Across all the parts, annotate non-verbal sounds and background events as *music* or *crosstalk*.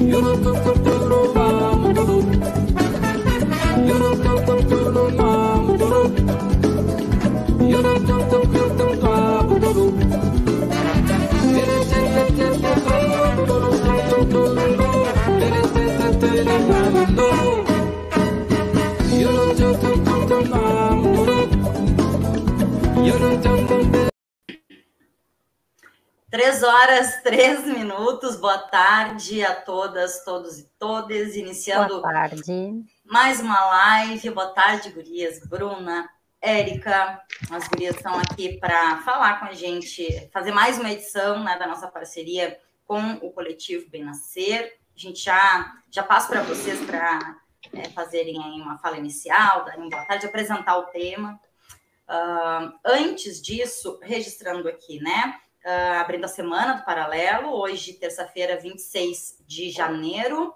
You Três horas, *laughs* três minutos. Boa tarde a todas, todos e todas. Iniciando Boa tarde. mais uma live. Boa tarde, gurias. Bruna, Érica, as gurias estão aqui para falar com a gente, fazer mais uma edição né, da nossa parceria com o coletivo Bem Nascer. A gente já, já passa para vocês para é, fazerem aí uma fala inicial, darem uma boa tarde, apresentar o tema. Uh, antes disso, registrando aqui, né? Uh, abrindo a semana do Paralelo, hoje, terça-feira, 26 de janeiro,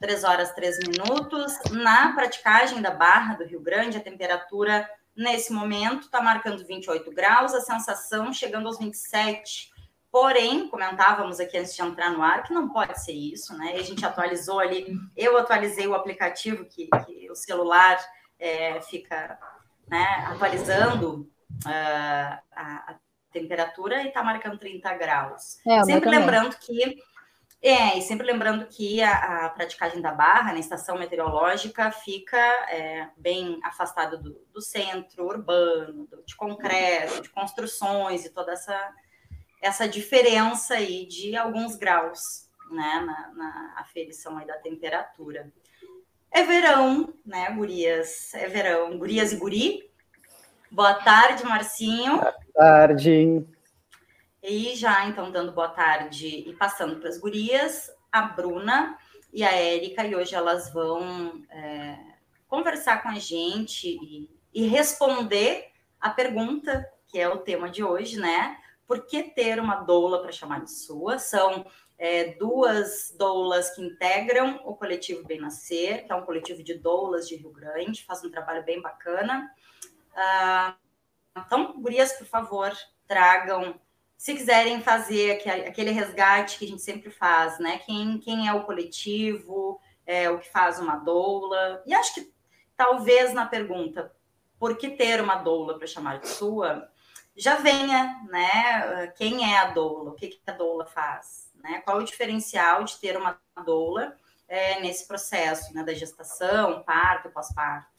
3 horas 3 minutos. Na praticagem da Barra do Rio Grande, a temperatura nesse momento está marcando 28 graus, a sensação chegando aos 27. Porém, comentávamos aqui antes de entrar no ar que não pode ser isso, né? A gente atualizou ali, eu atualizei o aplicativo que, que o celular é, fica né, atualizando uh, a, a, temperatura e está marcando 30 graus. É, sempre lembrando que é, e sempre lembrando que a, a praticagem da barra, na estação meteorológica, fica é, bem afastada do, do, centro urbano, do, de concreto, de construções e toda essa, essa diferença aí de alguns graus né, na, na aferição aí da temperatura. É verão, né, gurias? É verão. Gurias e guri? Boa tarde, Marcinho. Boa tarde. E já, então, dando boa tarde e passando para as gurias, a Bruna e a Érica, e hoje elas vão é, conversar com a gente e, e responder a pergunta que é o tema de hoje, né? Por que ter uma doula para chamar de sua? São é, duas doulas que integram o coletivo Bem Nascer, que é um coletivo de doulas de Rio Grande, faz um trabalho bem bacana. Ah, então, gurias, por favor, tragam se quiserem fazer aquele resgate que a gente sempre faz, né? Quem, quem é o coletivo, é, o que faz uma doula. E acho que talvez na pergunta por que ter uma doula para chamar de sua, já venha, né? Quem é a doula? O que, que a doula faz? Né? Qual o diferencial de ter uma doula é, nesse processo né, da gestação, parto, pós-parto?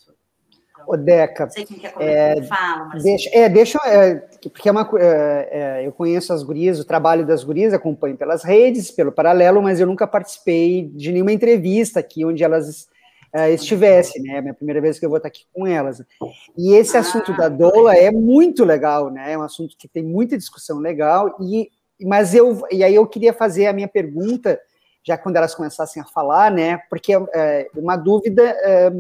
O Deca. Não sei é, fala, mas... deixa, é, deixa, é, porque é uma, é, é, eu conheço as gurias, o trabalho das gurias, acompanho pelas redes, pelo paralelo, mas eu nunca participei de nenhuma entrevista aqui onde elas é, estivessem, né? É a minha primeira vez que eu vou estar aqui com elas. E esse ah, assunto da doula é muito legal, né? É um assunto que tem muita discussão legal. E, mas eu, e aí eu queria fazer a minha pergunta, já quando elas começassem a falar, né? Porque é uma dúvida. É,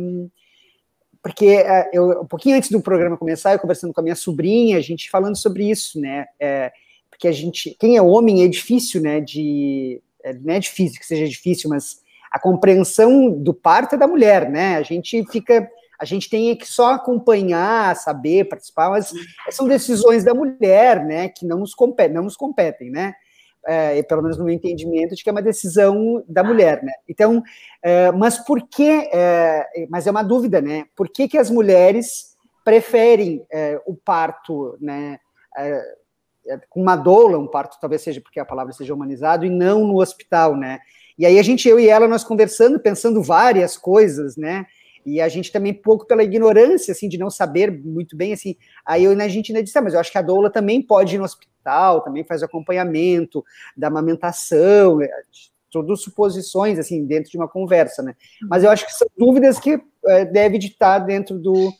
porque é, eu, um pouquinho antes do programa começar, eu conversando com a minha sobrinha, a gente falando sobre isso, né? É, porque a gente, quem é homem é difícil, né? De, é, não é difícil que seja difícil, mas a compreensão do parto é da mulher, né? A gente fica, a gente tem que só acompanhar, saber, participar, mas são decisões da mulher, né? Que não nos competem, não nos competem, né? É, pelo menos no meu entendimento, de que é uma decisão da mulher, né? Então, é, mas por que, é, mas é uma dúvida, né? Por que, que as mulheres preferem é, o parto, né? É, é, com uma doula, um parto talvez seja porque a palavra seja humanizado, e não no hospital, né? E aí a gente, eu e ela, nós conversando, pensando várias coisas, né? E a gente também, pouco pela ignorância, assim, de não saber muito bem, assim, aí eu, a gente ainda disse, ah, mas eu acho que a doula também pode ir no hospital, também faz acompanhamento da amamentação, é, todas suposições, assim, dentro de uma conversa, né? Mas eu acho que são dúvidas que é, deve estar dentro do,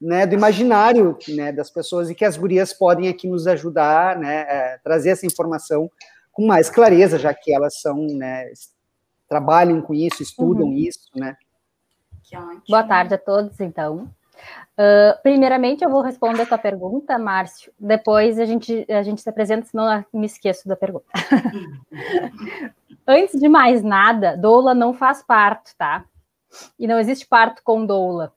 né, do imaginário né, das pessoas e que as gurias podem aqui nos ajudar, né, é, trazer essa informação com mais clareza, já que elas são, né, trabalham com isso, estudam uhum. isso, né? Boa tarde a todos, então. Uh, primeiramente, eu vou responder a tua pergunta, Márcio. Depois a gente, a gente se apresenta, senão eu me esqueço da pergunta. *laughs* Antes de mais nada, doula não faz parto, tá? E não existe parto com doula,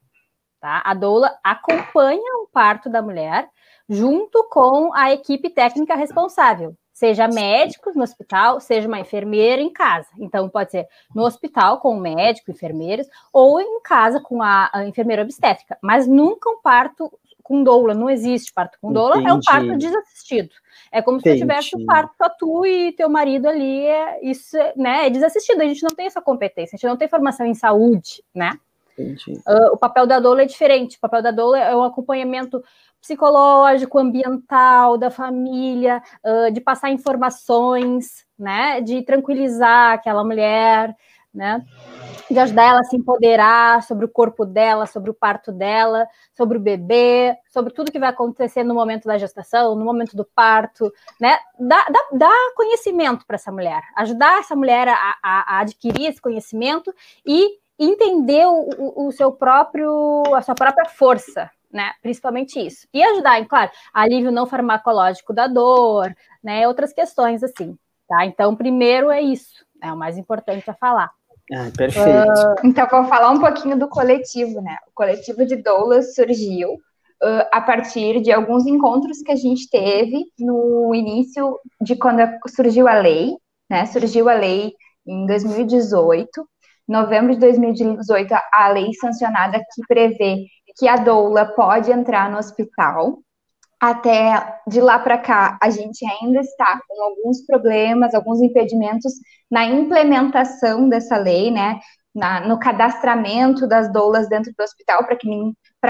tá? A doula acompanha o parto da mulher junto com a equipe técnica responsável, seja médicos no hospital, seja uma enfermeira em casa. Então, pode ser no hospital com o médico, enfermeiros, ou em casa com a, a enfermeira obstétrica, mas nunca um parto com doula, não existe parto com doula, Entendi. é um parto desassistido. É como Entendi. se tu tivesse um parto com tu e teu marido ali, é, isso né, é desassistido, a gente não tem essa competência, a gente não tem formação em saúde, né? Uh, o papel da doula é diferente, o papel da doula é um acompanhamento psicológico, ambiental, da família, uh, de passar informações, né, de tranquilizar aquela mulher, né, de ajudar ela a se empoderar sobre o corpo dela, sobre o parto dela, sobre o bebê, sobre tudo que vai acontecer no momento da gestação, no momento do parto, né, dá, conhecimento para essa mulher, ajudar essa mulher a, a, a adquirir esse conhecimento e entender o, o, seu próprio, a sua própria força, né? Principalmente isso. E ajudar, em, claro, alívio não farmacológico da dor, né? Outras questões assim, tá? Então, primeiro é isso, é o mais importante a falar. Ah, perfeito. Uh, então, vou falar um pouquinho do coletivo, né? O coletivo de doulas surgiu uh, a partir de alguns encontros que a gente teve no início de quando surgiu a lei, né? Surgiu a lei em 2018, novembro de 2018, a lei sancionada que prevê que a doula pode entrar no hospital. Até de lá para cá, a gente ainda está com alguns problemas, alguns impedimentos na implementação dessa lei, né? Na, no cadastramento das doulas dentro do hospital, para que,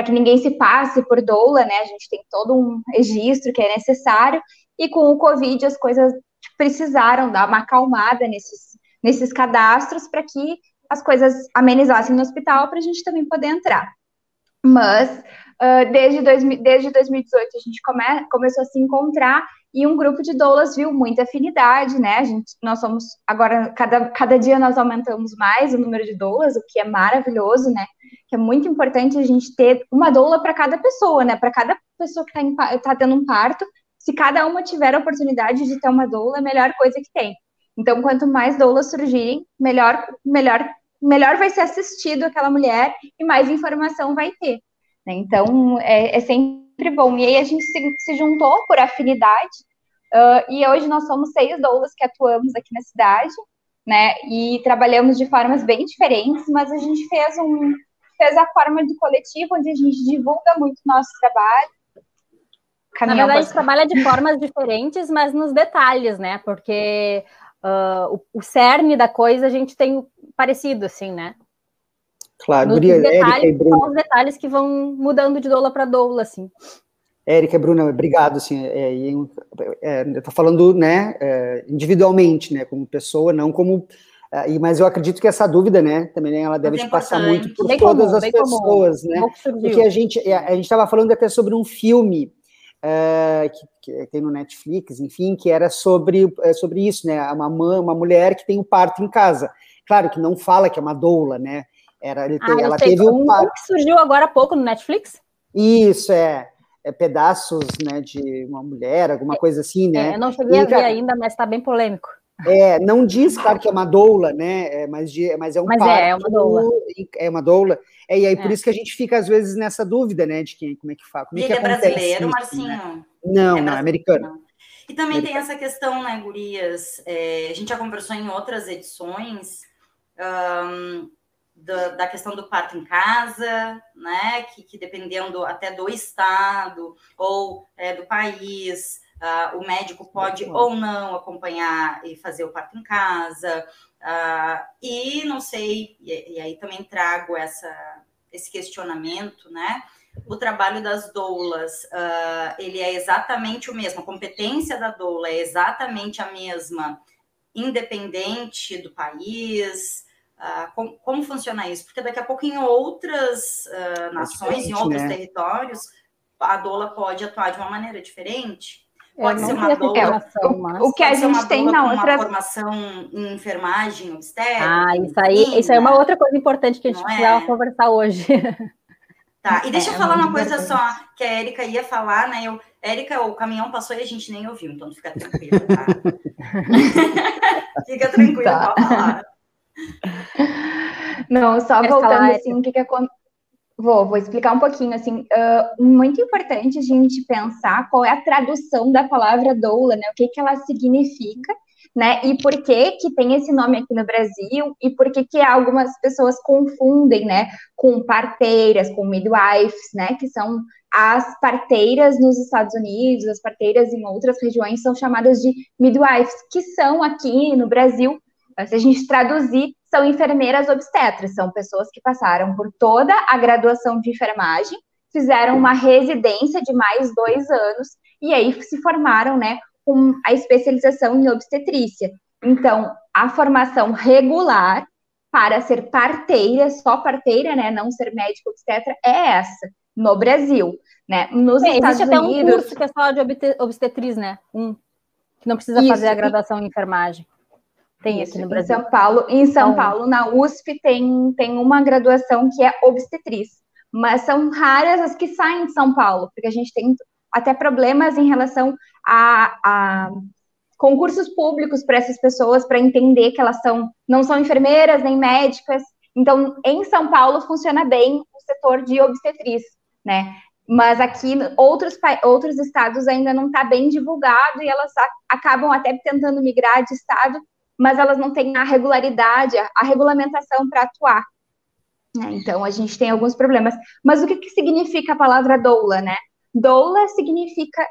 que ninguém se passe por doula, né? A gente tem todo um registro que é necessário, e com o Covid as coisas precisaram dar uma acalmada nesses, nesses cadastros para que as coisas amenizassem no hospital para a gente também poder entrar. Mas uh, desde, dois, desde 2018 a gente come, começou a se encontrar e um grupo de doulas viu muita afinidade, né? A gente, nós somos agora cada, cada dia nós aumentamos mais o número de doulas, o que é maravilhoso, né? Que é muito importante a gente ter uma doula para cada pessoa, né? Para cada pessoa que está tá tendo um parto, se cada uma tiver a oportunidade de ter uma doula, é a melhor coisa que tem. Então, quanto mais doulas surgirem, melhor, melhor melhor vai ser assistido aquela mulher e mais informação vai ter. Né? Então, é, é, sempre bom. E aí a gente se, se juntou por afinidade, uh, e hoje nós somos seis doulas que atuamos aqui na cidade, né? E trabalhamos de formas bem diferentes, mas a gente fez um fez a forma de coletivo, onde a gente divulga muito o nosso trabalho. Caminhão na verdade, a gente trabalha de formas diferentes, mas nos detalhes, né? Porque uh, o, o cerne da coisa a gente tem parecido, assim, né? Claro, Nos Guria, detalhes, Érica e Bruna. Os detalhes que vão mudando de doula para doula, assim. Érica e Bruna, obrigado, assim, é, é, eu tô falando, né, é, individualmente, né, como pessoa, não como, é, mas eu acredito que essa dúvida, né, também ela deve passar muito por bem todas comum, as pessoas, comum. né, porque a gente, é, a gente estava falando até sobre um filme é, que, que, tem no Netflix, enfim, que era sobre, sobre isso, né, uma, uma mulher que tem um parto em casa, Claro que não fala que é uma doula, né? Era, ele ah, ela teve um, um que surgiu agora há pouco no Netflix? Isso, é. é pedaços né, de uma mulher, alguma coisa assim, né? É, eu não cheguei e, a ver ainda, mas está bem polêmico. É, não diz, claro, que é uma doula, né? É, mas, de, mas é um mas parto, é, é uma doula. É uma doula. É, e aí, por é. isso que a gente fica, às vezes, nessa dúvida, né? De quem, como é que fala. Como é ele é brasileiro, isso, Marcinho? Né? Não, é não, é americano. E também americano. tem essa questão, né, Gurias? É, a gente já conversou em outras edições um, da, da, questão do parto em casa, né? Que, que dependendo até do estado ou é, do país, uh, o médico pode ou não acompanhar e fazer o parto em casa. Uh, e não sei, e, e, aí também trago essa, esse questionamento, né? O trabalho das doulas, uh, ele é exatamente o mesmo, a competência da doula é exatamente a mesma, independente do país, Uh, como, como, funciona isso? Porque daqui a pouco em outras uh, nações, em outros né? territórios, a doula pode atuar de uma maneira diferente. Pode ser uma doula. O, o que a gente tem na outra. Uma formação em enfermagem obstétrica. Ah, isso aí, isso aí é uma outra coisa importante que a gente precisava é? conversar hoje. Tá, e *laughs* deixa é, eu falar uma coisa só que a Érica ia falar, né? Eu, Érica, o caminhão passou e a gente nem ouviu, então fica tranquila, tá? *laughs* *laughs* fica tranquila, tá. pode falar. Não, só voltando assim, o que, que, Vou, vou explicar um pouquinho, assim, uh, muito importante a gente pensar qual é a tradução da palavra doula, né, o que que ela significa, né, e por que que tem esse nome aqui no Brasil, e por que que algumas pessoas confundem, né, com parteiras, com midwives, né, que são as parteiras nos Estados Unidos, as parteiras em outras regiões são chamadas de midwives, que são aqui no Brasil, se a gente traduzir, são enfermeiras obstetras, são pessoas que passaram por toda a graduação de enfermagem, fizeram uma residência de mais dois anos e aí se formaram, né, com a especialização em obstetrícia. Então, a formação regular para ser parteira, só parteira, né, não ser médico obstetra, é essa, no Brasil, né? Nos é, Estados existe Unidos... até um curso que é só de obstetriz, né? Um, que não precisa Isso, fazer a graduação em enfermagem. Tem Isso, aqui no Brasil. Em São Paulo, em São então, Paulo, na USP, tem, tem uma graduação que é obstetriz. Mas são raras as que saem de São Paulo, porque a gente tem até problemas em relação a, a concursos públicos para essas pessoas, para entender que elas são, não são enfermeiras nem médicas. Então, em São Paulo funciona bem o setor de obstetriz, né? Mas aqui outros, outros estados ainda não está bem divulgado e elas acabam até tentando migrar de estado mas elas não têm a regularidade, a, regulamentação para atuar. Né? Então, a gente tem alguns problemas. Mas o que, que significa a palavra doula, né? Doula significa,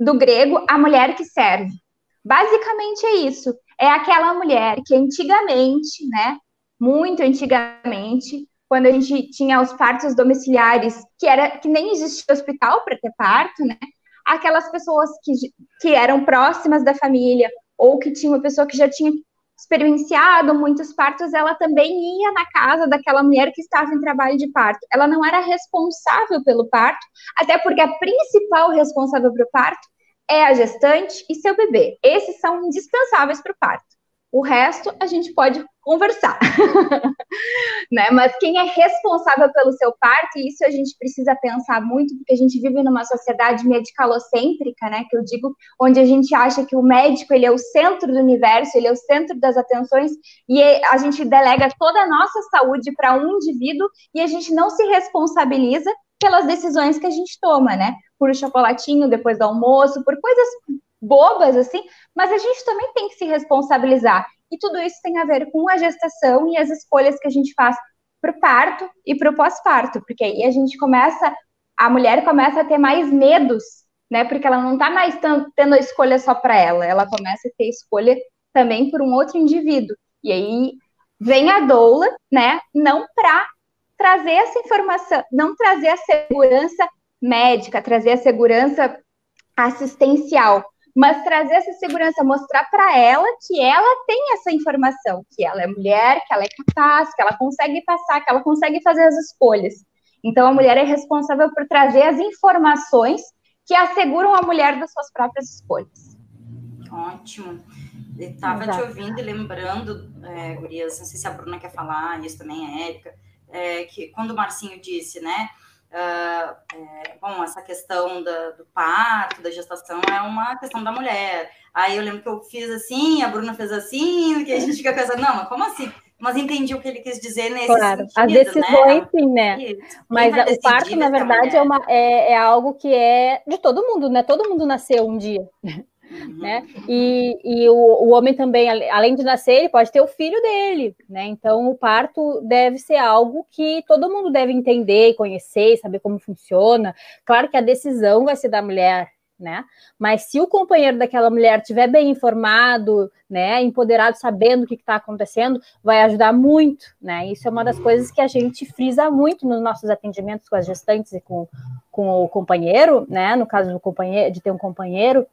do grego, a mulher que serve. Basicamente é isso. É aquela mulher que antigamente, né? Muito antigamente, quando a gente tinha os partos domiciliares, que era que nem existia hospital para ter parto, né? Aquelas pessoas que, que eram próximas da família ou que tinha uma pessoa que já tinha experienciado muitos partos, ela também ia na casa daquela mulher que estava em trabalho de parto. Ela não era responsável pelo parto, até porque a principal responsável pelo parto é a gestante e seu bebê. Esses são indispensáveis para o parto. O resto a gente pode conversar, *laughs* né? Mas quem é responsável pelo seu parto, e isso a gente precisa pensar muito, porque a gente vive numa sociedade medicalocêntrica, né? Que eu digo, onde a gente acha que o médico ele é o centro do universo, ele é o centro das atenções, e a gente delega toda a nossa saúde para um indivíduo e a gente não se responsabiliza pelas decisões que a gente toma, né? Por um chocolatinho depois do almoço, por coisas bobas, assim, mas a gente também tem que se responsabilizar. E tudo isso tem a ver com a gestação e as escolhas que a gente faz para o parto e para o pós-parto, porque aí a gente começa, a mulher começa a ter mais medos, né? Porque ela não está mais tendo a escolha só para ela, ela começa a ter escolha também por um outro indivíduo. E aí vem a doula, né? Não para trazer essa informação, não trazer a segurança médica, trazer a segurança assistencial, mas trazer essa segurança, mostrar para ela que ela tem essa informação, que ela é mulher, que ela é capaz, que ela consegue passar, que ela consegue fazer as escolhas. Então, a mulher é responsável por trazer as informações que asseguram a mulher das suas próprias escolhas. Ótimo. Estava te ouvindo e lembrando, é, Gurias, não sei se a Bruna quer falar, isso também é épica, é, que quando o Marcinho disse, né, Uh, é, bom, essa questão da, do parto, da gestação, é uma questão da mulher. Aí eu lembro que eu fiz assim, a Bruna fez assim, que a gente fica pensando, não, mas como assim? Mas entendi o que ele quis dizer nesse claro, sentido, as decisões, né? sim, né? Mas o parto, na verdade, é, uma, é, é algo que é de todo mundo, né? Todo mundo nasceu um dia. Né? E, e o, o, homem também, além de nascer, ele pode ter o filho dele, né? Então o parto deve ser algo que todo mundo deve entender e conhecer, saber como funciona. Claro que a decisão vai ser da mulher, né? Mas se o companheiro daquela mulher estiver bem informado, né, empoderado, sabendo o que está acontecendo, vai ajudar muito, né? Isso é uma das coisas que a gente frisa muito nos nossos atendimentos com as gestantes e com, com o companheiro, né? No caso do companheiro, de ter um companheiro,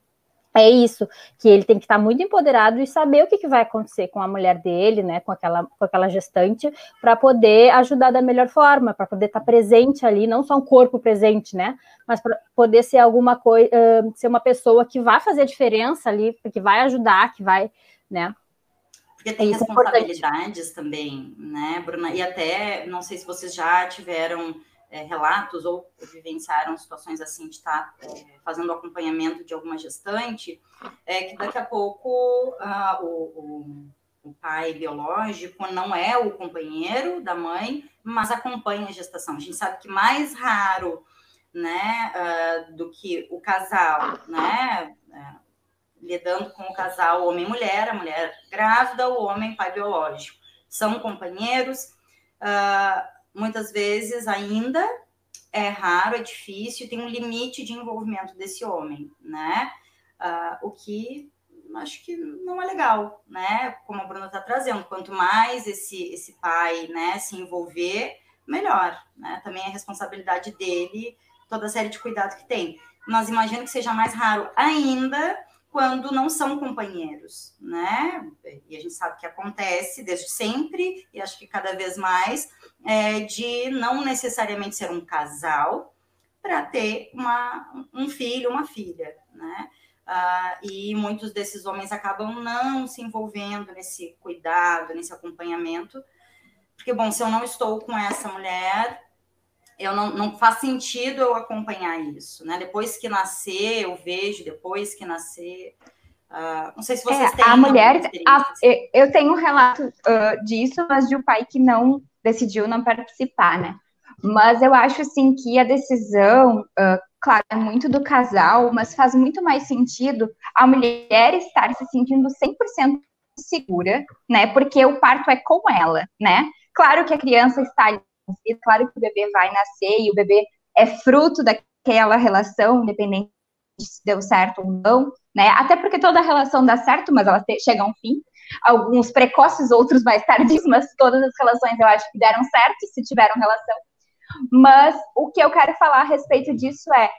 é isso, que ele tem que estar muito empoderado e saber o que, que vai acontecer com a mulher dele, né, com aquela, com aquela gestante, para poder ajudar da melhor forma, para poder estar presente ali, não só um corpo presente, né, mas para poder ser alguma coisa, uh, ser uma pessoa que vai fazer a diferença ali, que vai ajudar, que vai, né. Porque tem isso é responsabilidades é também, né, Bruna? E até, não sei se vocês já tiveram é, relatos ou vivenciaram situações assim de estar tá, é, fazendo acompanhamento de alguma gestante, é que daqui a pouco o, o, o pai biológico não é o companheiro da mãe, mas acompanha a gestação. A gente sabe que mais raro, né, uh, do que o casal, né, uh, lidando com o casal homem e mulher, a mulher grávida, o homem pai biológico, são companheiros. Uh, muitas vezes ainda é raro, é difícil, tem um limite de envolvimento desse homem, né? o que acho que não é legal, né? Como a Bruna está trazendo, quanto mais esse, esse pai né, se envolver, melhor, né? Também é responsabilidade dele toda a série de cuidado que tem. Mas imagino que seja mais raro ainda quando não são companheiros, né? E a gente sabe que acontece desde sempre, e acho que cada vez mais, é, de não necessariamente ser um casal para ter uma, um filho, uma filha, né? Uh, e muitos desses homens acabam não se envolvendo nesse cuidado, nesse acompanhamento, porque, bom, se eu não estou com essa mulher, eu não, não faz sentido eu acompanhar isso, né? Depois que nascer, eu vejo, depois que nascer. Uh, não sei se vocês é, têm. A mulher, a, eu tenho um relato uh, disso, mas de um pai que não decidiu não participar, né? Mas eu acho assim que a decisão uh, claro, é muito do casal, mas faz muito mais sentido a mulher estar se sentindo 100% segura, né? Porque o parto é com ela, né? Claro que a criança está ali, claro que o bebê vai nascer e o bebê é fruto daquela relação, independente se deu certo ou não, né? Até porque toda relação dá certo, mas ela chega a um fim. Alguns precoces, outros mais tardios, *laughs* mas todas as relações eu acho que deram certo se tiveram relação. Mas o que eu quero falar a respeito disso é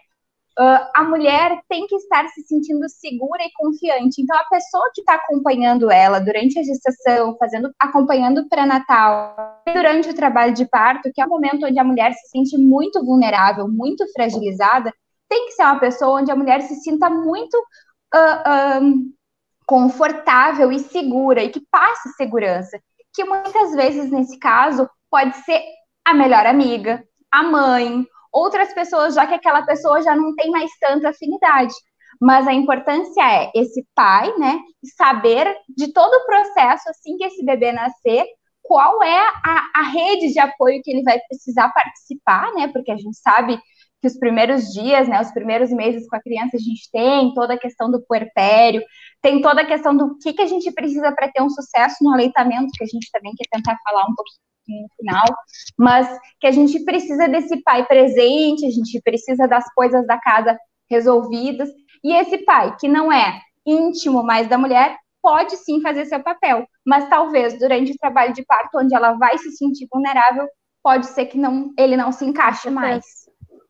Uh, a mulher tem que estar se sentindo segura e confiante. Então, a pessoa que está acompanhando ela durante a gestação, fazendo, acompanhando o pré-natal, durante o trabalho de parto, que é o momento onde a mulher se sente muito vulnerável, muito fragilizada, tem que ser uma pessoa onde a mulher se sinta muito uh, confortável e segura e que passe segurança. Que muitas vezes, nesse caso, pode ser a melhor amiga, a mãe, outras pessoas, já que aquela pessoa já não tem mais tanta afinidade. Mas a importância é esse pai, né, saber de todo o processo assim que esse bebê nascer, qual é a, a rede de apoio que ele vai precisar participar, né, porque a gente sabe que os primeiros dias, né, os primeiros meses com a criança, a gente tem toda a questão do puerpério, tem toda a questão do que, que a gente precisa para ter um sucesso no aleitamento, que a gente também quer tentar falar um pouquinho no final, mas que a gente precisa desse pai presente, a gente precisa das coisas da casa resolvidas, e esse pai, que não é íntimo mais da mulher, pode sim fazer seu papel, mas talvez durante o trabalho de parto, onde ela vai se sentir vulnerável, pode ser que não, ele não se encaixe mais.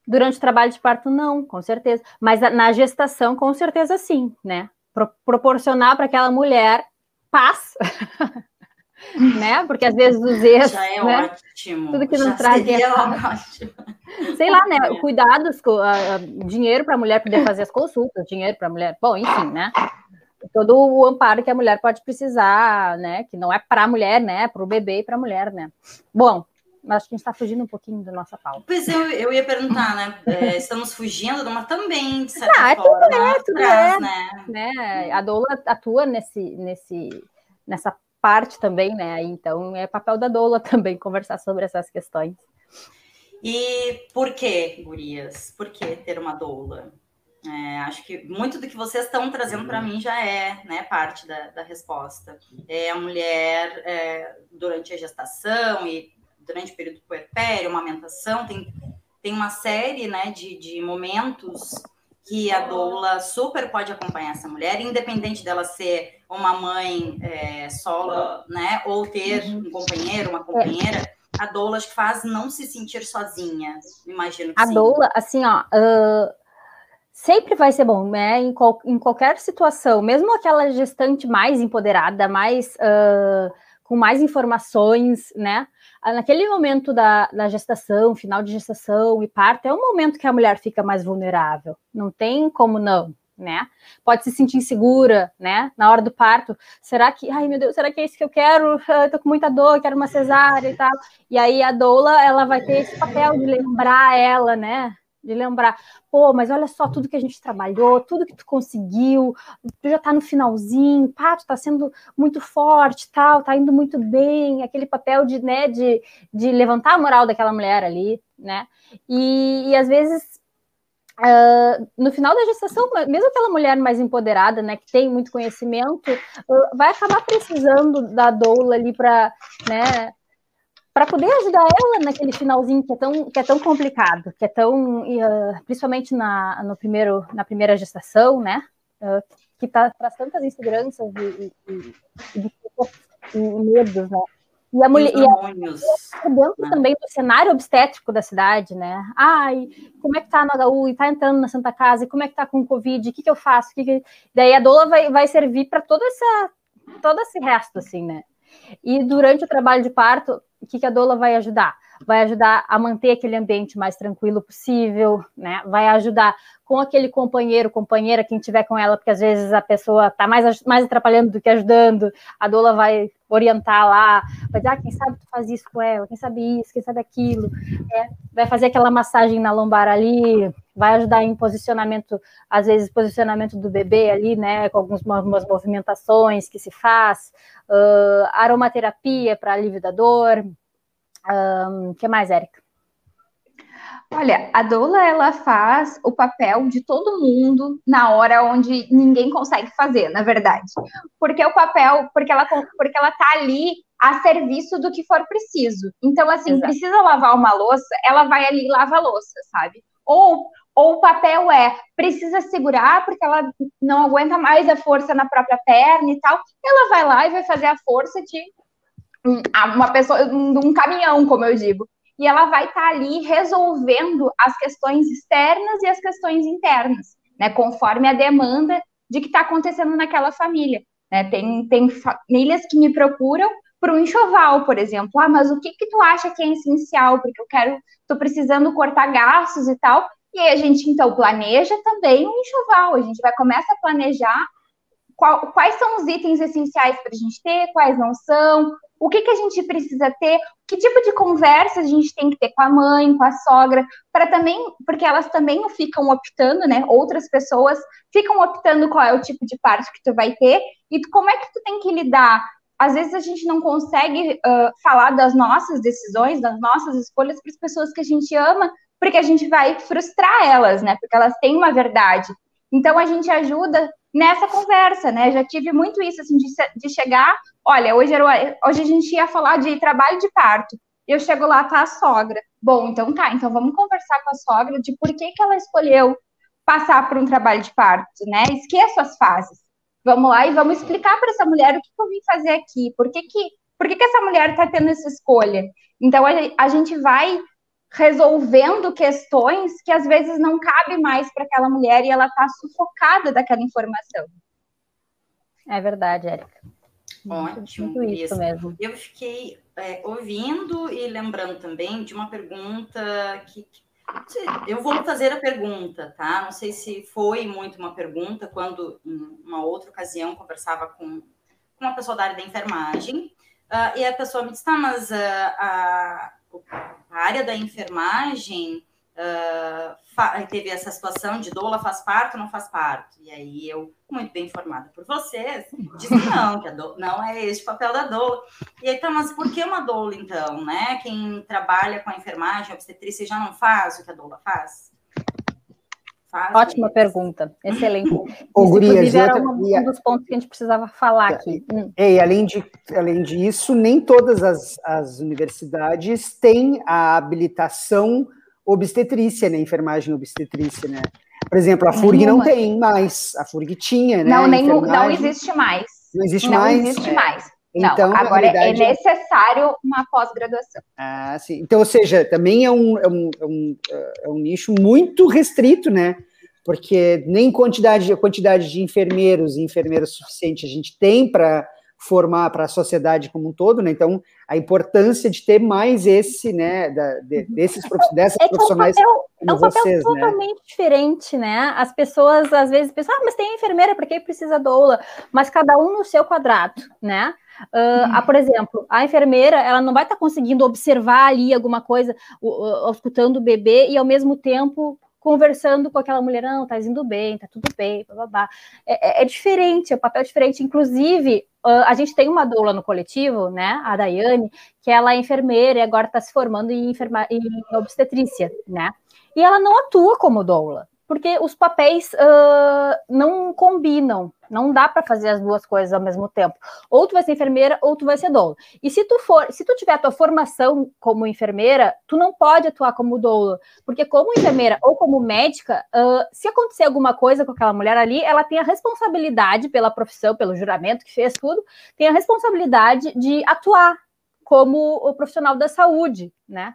Durante o trabalho de parto, não, com certeza. Mas na gestação, com certeza, sim, né? Pro proporcionar para aquela mulher paz *laughs* *laughs* né? Porque às vezes os erros. Já é né? ótimo. Tudo que nos traz é ótimo. Sei lá, né? *laughs* Cuidados, uh, dinheiro para a mulher poder fazer as consultas, dinheiro para a mulher. Bom, enfim, né? Todo o amparo que a mulher pode precisar, né? Que não é para a mulher, né? Para o bebê e para a mulher, né? Bom, acho que a gente está fugindo um pouquinho da nossa pauta. Pois eu, eu ia perguntar, né? *laughs* É, estamos fugindo, mas também, de certa ah, forma, tudo é, tudo traz, é, né? né? A doula atua nesse, nesse, nessa parte também, né? Então é papel da doula *laughs* também conversar sobre essas questões. E por que, gurias? Por que ter uma doula? É, acho que muito do que vocês estão trazendo para mim já é né, parte da, da resposta. É a mulher é, durante a gestação e durante o período do puerpério, amamentação, tem, tem uma série né, de, de momentos que a doula super pode acompanhar essa mulher, independente dela ser uma mãe é, solo, né, ou ter uhum. um companheiro, uma companheira, a doula faz não se sentir sozinha, imagino que A sim. doula, assim, ó, uh, sempre vai ser bom, né, em, qual, em, qualquer situação, mesmo aquela gestante mais empoderada, mais... Uh, com mais informações, né? Ah, naquele momento da, da, gestação, final de gestação e parto, é um momento que a mulher fica mais vulnerável. Não tem como não, né? Pode se sentir insegura, né? Na hora do parto, será que, ai meu Deus, será que é isso que eu quero? Eu tô com muita dor, quero uma cesárea e tal. E aí a doula, ela vai ter esse papel de lembrar ela, né? De lembrar, pô, mas olha só tudo que a gente trabalhou, tudo que tu conseguiu, tu já tá no finalzinho, pá, tu tá sendo muito forte, tal, tá indo muito bem, aquele papel de, né, de, de levantar a moral daquela mulher ali, né, e, e às vezes Uh, no final da gestação, mesmo aquela mulher mais empoderada, né, que tem muito conhecimento, uh, vai acabar precisando da doula ali para, né, para poder ajudar ela naquele finalzinho que é tão, que é tão complicado, que é tão, uh, principalmente na, no primeiro, na primeira gestação, né, que tá, traz tantas inseguranças e, e, e, e medos, né, e a mulher e a, dentro né? também do cenário obstétrico da cidade, né? Ai, como é que tá no HU? E tá entrando na Santa Casa? E como é que tá com o Covid? O que, que eu faço? Que que... Daí a doula vai, vai servir para todo, essa, todo esse resto, assim, né? E durante o trabalho de parto, que, que a doula vai ajudar? Vai ajudar a manter aquele ambiente mais tranquilo possível, né? Vai ajudar com aquele companheiro, companheira, quem tiver com ela, porque às vezes a pessoa está mais, mais atrapalhando do que ajudando, a doula vai orientar lá, vai dizer, ah, quem sabe tu faz isso com ela, quem sabe isso, quem sabe aquilo, é, vai fazer aquela massagem na lombar ali, vai ajudar em posicionamento, às vezes posicionamento do bebê ali, né, com algumas movimentações que se faz, uh, aromaterapia para alívio da dor, o um, que mais, Érica? Olha, a doula ela faz o papel de todo mundo na hora onde ninguém consegue fazer, na verdade. Porque o papel, porque ela porque ela tá ali a serviço do que for preciso. Então assim, Exato. precisa lavar uma louça, ela vai ali e lava a louça, sabe? Ou ou o papel é precisa segurar porque ela não aguenta mais a força na própria perna e tal. Ela vai lá e vai fazer a força de uma pessoa, um caminhão, como eu digo. E ela vai estar tá ali resolvendo as questões externas e as questões internas, né? Conforme a demanda de que está acontecendo naquela família. Né? Tem, tem famílias que me procuram para um enxoval, por exemplo. Ah, mas o que que tu acha que é essencial? Porque eu quero, estou precisando cortar gastos e tal. E aí a gente então planeja também um enxoval. A gente vai começar a planejar qual, quais são os itens essenciais para a gente ter, quais não são, o que, que a gente precisa ter, que tipo de conversa a gente tem que ter com a mãe, com a sogra, para também, porque elas também ficam optando, né? Outras pessoas ficam optando qual é o tipo de parto que tu vai ter, e como é que tu tem que lidar às vezes a gente não consegue uh, falar das nossas decisões, das nossas escolhas para as pessoas que a gente ama, porque a gente vai frustrar elas, né? Porque elas têm uma verdade. Então a gente ajuda nessa conversa, né? Já tive muito isso, assim, de, de chegar, olha, hoje, era, hoje a gente ia falar de trabalho de parto. Eu chego lá, tá a sogra. Bom, então tá, então vamos conversar com a sogra de por que, que ela escolheu passar por um trabalho de parto, né? Esqueça as fases. Vamos lá e vamos explicar para essa mulher o que, que, eu vim fazer aqui, por que, que, por que, que essa mulher está tendo essa escolha. Então a, a gente vai resolvendo questões que às vezes não cabe mais para aquela mulher e ela está sufocada daquela informação. É verdade, Érica. Ótimo. Muito isso mesmo. Eu fiquei é, ouvindo e lembrando também de uma pergunta que, que eu vou fazer a pergunta, tá? Não sei se foi muito uma pergunta quando em uma outra ocasião conversava com, com uma pessoa da área da enfermagem uh, e a pessoa me disse, tá, mas uh, a a área da enfermagem uh, teve essa situação de doula faz parto ou não faz parto. E aí eu, muito bem informada por vocês, disse *laughs* não, que a doula, não é este o papel da doula. E aí, tá, mas por que uma doula então, né? Quem trabalha com a enfermagem, a obstetrícia, já não faz o que a doula faz? Ótima pergunta, excelente. Ô, Isso, Gurias, era outra... um, dos pontos que a gente precisava falar aqui. Hum. E além, de, além disso, nem todas as, as universidades têm a habilitação obstetrícia, né? Enfermagem obstetrícia, né? Por exemplo, a FURG não tem mais, a FURG tinha, né? Não, nem, não existe mais. Não existe não mais? Não existe é. mais. Então, não, agora é realidade... é necessário uma pós-graduação. Ah, sim. Então, ou seja, também é um, é, um, é, um, é um nicho muito restrito, né? Porque nem quantidade, quantidade de enfermeiros e enfermeiras suficiente a gente tem para formar para a sociedade como um todo, né? Então, a importância de ter mais esse, né, da, de, desses dessas é profissionais é um papel, como é um papel vocês, né? totalmente né? diferente, né? As pessoas às vezes pensam, ah, mas tem enfermeira, para que precisa doula? Mas cada um no seu quadrado, né? Uh, por exemplo, a enfermeira, ela não vai estar tá conseguindo observar ali alguma coisa, escutando o bebê e ao mesmo tempo conversando com aquela mulher, não, tá indo bem, tá tudo bem, blá, É, é, é diferente, é um papel diferente. Inclusive, a gente tem uma doula no coletivo, né, a Daiane, que ela é enfermeira e agora está se formando em, enferma, em obstetrícia, né, e ela não atua como doula porque os papéis uh, não combinam, não dá para fazer as duas coisas ao mesmo tempo. Ou tu vai ser enfermeira ou tu vai ser doula. E se tu for, se tu tiver a tua formação como enfermeira, tu não pode atuar como doula, porque como enfermeira ou como médica, uh, se acontecer alguma coisa com aquela mulher ali, ela tem a responsabilidade pela profissão, pelo juramento que fez tudo, tem a responsabilidade de atuar como o profissional da saúde, né?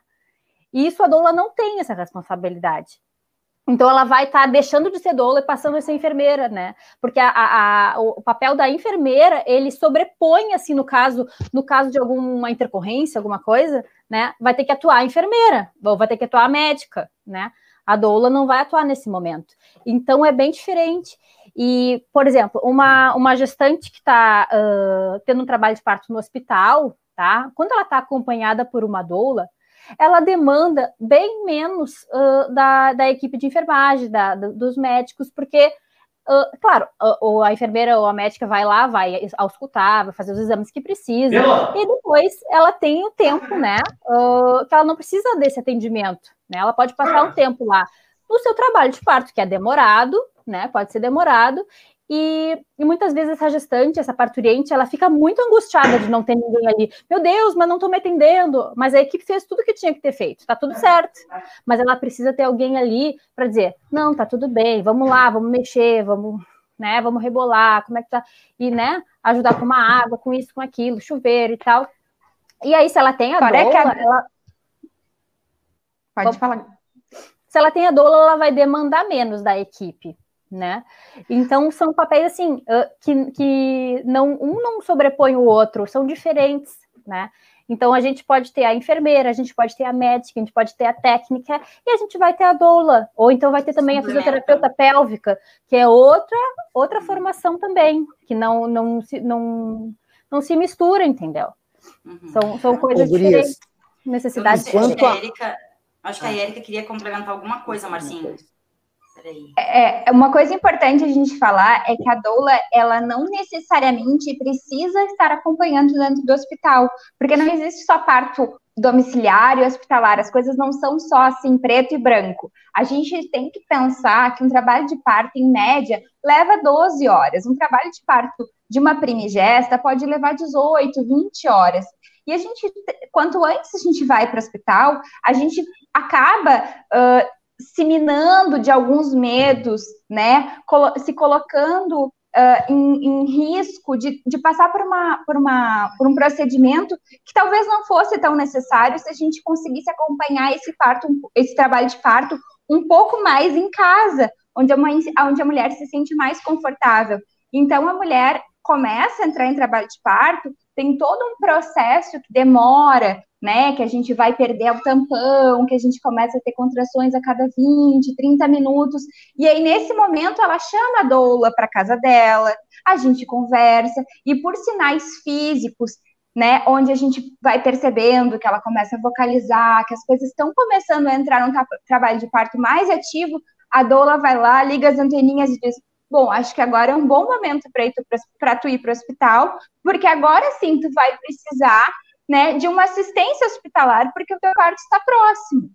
E isso a doula não tem essa responsabilidade. Então ela vai estar tá deixando de ser doula e passando a ser enfermeira, né? Porque a, a, a, o papel da enfermeira ele sobrepõe assim no caso no caso de alguma intercorrência, alguma coisa, né? Vai ter que atuar a enfermeira ou vai ter que atuar a médica, né? A doula não vai atuar nesse momento. Então é bem diferente. E, por exemplo, uma, uma gestante que está uh, tendo um trabalho de parto no hospital, tá? Quando ela está acompanhada por uma doula, ela demanda bem menos uh, da, da equipe de enfermagem, da, dos médicos, porque Uh, claro, a, a, enfermeira ou a médica vai lá, vai auscultar, vai fazer os exames que precisa, e depois ela tem o tempo, né, uh, que ela não precisa desse atendimento, né, ela pode passar um tempo lá no seu trabalho de parto, que é demorado, né, pode ser demorado, e, e, muitas vezes essa gestante, essa parturiente, ela fica muito angustiada de não ter ninguém ali. Meu Deus, mas não estou me atendendo. Mas a equipe fez tudo que tinha que ter feito, está tudo certo. Mas ela precisa ter alguém ali para dizer: não, tá tudo bem, vamos lá, vamos mexer, vamos, né, vamos rebolar, como é que tá? E, né, ajudar com uma água, com isso, com aquilo, chuveiro e tal. E aí, se ela tem a Agora doula, é ela... Pode falar. Se ela tem a doula, ela vai demandar menos da equipe né? Então são papéis assim que, que não um não sobrepõe o outro, são diferentes, né? Então a gente pode ter a enfermeira, a gente pode ter a médica, a gente pode ter a técnica e a gente vai ter a doula, ou então vai ter também a fisioterapeuta pélvica, que é outra outra formação também, que não não se não, não se mistura, entendeu? Uhum. São, são coisas diferentes, necessidades. Acho que a Erika queria complementar alguma coisa, Marcinho. É, é, uma coisa importante a gente falar é que a doula, ela não necessariamente precisa estar acompanhando dentro do hospital, porque não existe só parto domiciliar e hospitalar, as coisas não são só assim preto e branco. A gente tem que pensar que um trabalho de parto, em média, leva 12 horas. Um trabalho de parto de uma primigesta pode levar 18, 20 horas. E a gente, quanto antes a gente vai para o hospital, a gente acaba uh, se minando de alguns medos, né? se colocando uh, em, em, risco de, de passar por, uma, por, uma, por um procedimento que talvez não fosse tão necessário se a gente conseguisse acompanhar esse parto, esse trabalho de parto um pouco mais em casa, onde a, mãe, onde a mulher se sente mais confortável. Então, a mulher começa a entrar em trabalho de parto, tem todo um processo que demora, né? Que a gente vai perder o tampão, que a gente começa a ter contrações a cada 20, 30 minutos. E aí, nesse momento, ela chama a doula para casa dela, a gente conversa, e por sinais físicos, né? Onde a gente vai percebendo que ela começa a vocalizar, que as coisas estão começando a entrar num trabalho de parto mais ativo, a doula vai lá, liga as anteninhas e diz: Bom, acho que agora é um bom momento para tu ir para o hospital, porque agora sim tu vai precisar né, de uma assistência hospitalar, porque o teu parto está próximo.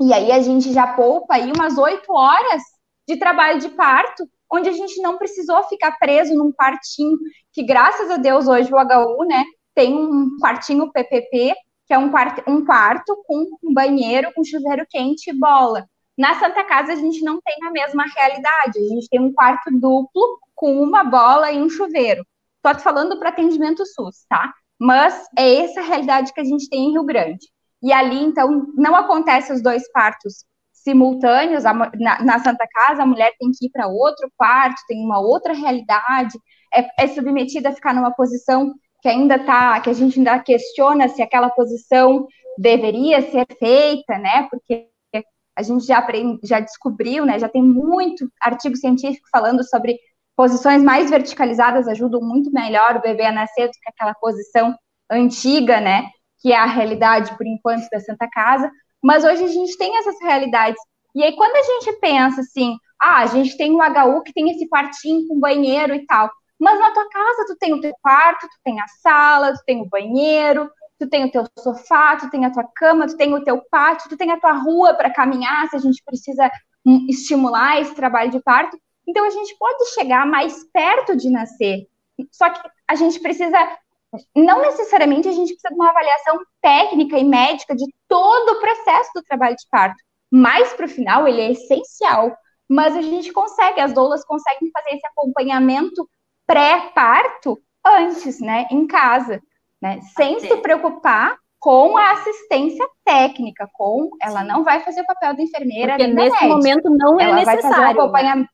E aí a gente já poupa aí umas oito horas de trabalho de parto, onde a gente não precisou ficar preso num quartinho, que graças a Deus hoje o HU, né, tem um quartinho PPP, que é um quarto, um quarto com um banheiro, com chuveiro quente e bola. Na Santa Casa a gente não tem a mesma realidade, a gente tem um quarto duplo com uma bola e um chuveiro. Estou falando para atendimento SUS, tá? Mas é essa a realidade que a gente tem em Rio Grande. E ali, então, não acontece os dois partos simultâneos. Na, na Santa Casa, a mulher tem que ir para outro quarto, tem uma outra realidade, é, é submetida a ficar numa posição que ainda tá, que a gente ainda questiona se aquela posição deveria ser feita, né? Porque a gente já aprende, já descobriu, né? Já tem muito artigo científico falando sobre Posições mais verticalizadas ajudam muito melhor o bebê a nascer do que aquela posição antiga, né? Que é a realidade, por enquanto, da Santa Casa. Mas hoje a gente tem essas realidades E aí, quando a gente pensa assim, ah, a gente tem um HU que tem esse quartinho com banheiro e tal, mas na tua casa tu tem o teu quarto, tu tem a sala, tu tem o banheiro, tu tem o teu sofá, tu tem a tua cama, tu tem o teu pátio, tu tem a tua rua para caminhar, se a gente precisa hum, estimular esse trabalho de parto. Então a gente pode chegar mais perto de nascer. Só que a gente precisa não necessariamente a gente precisa de uma avaliação técnica e médica de todo o processo do trabalho de parto. Mais para o final, ele é essencial. Mas a gente consegue, as doulas conseguem fazer esse acompanhamento pré-parto antes, né, em casa, né, sem se preocupar com a assistência técnica, com ela não vai fazer o papel da enfermeira Porque nesse médica. momento não é ela necessário. Vai fazer o né? acompanhamento.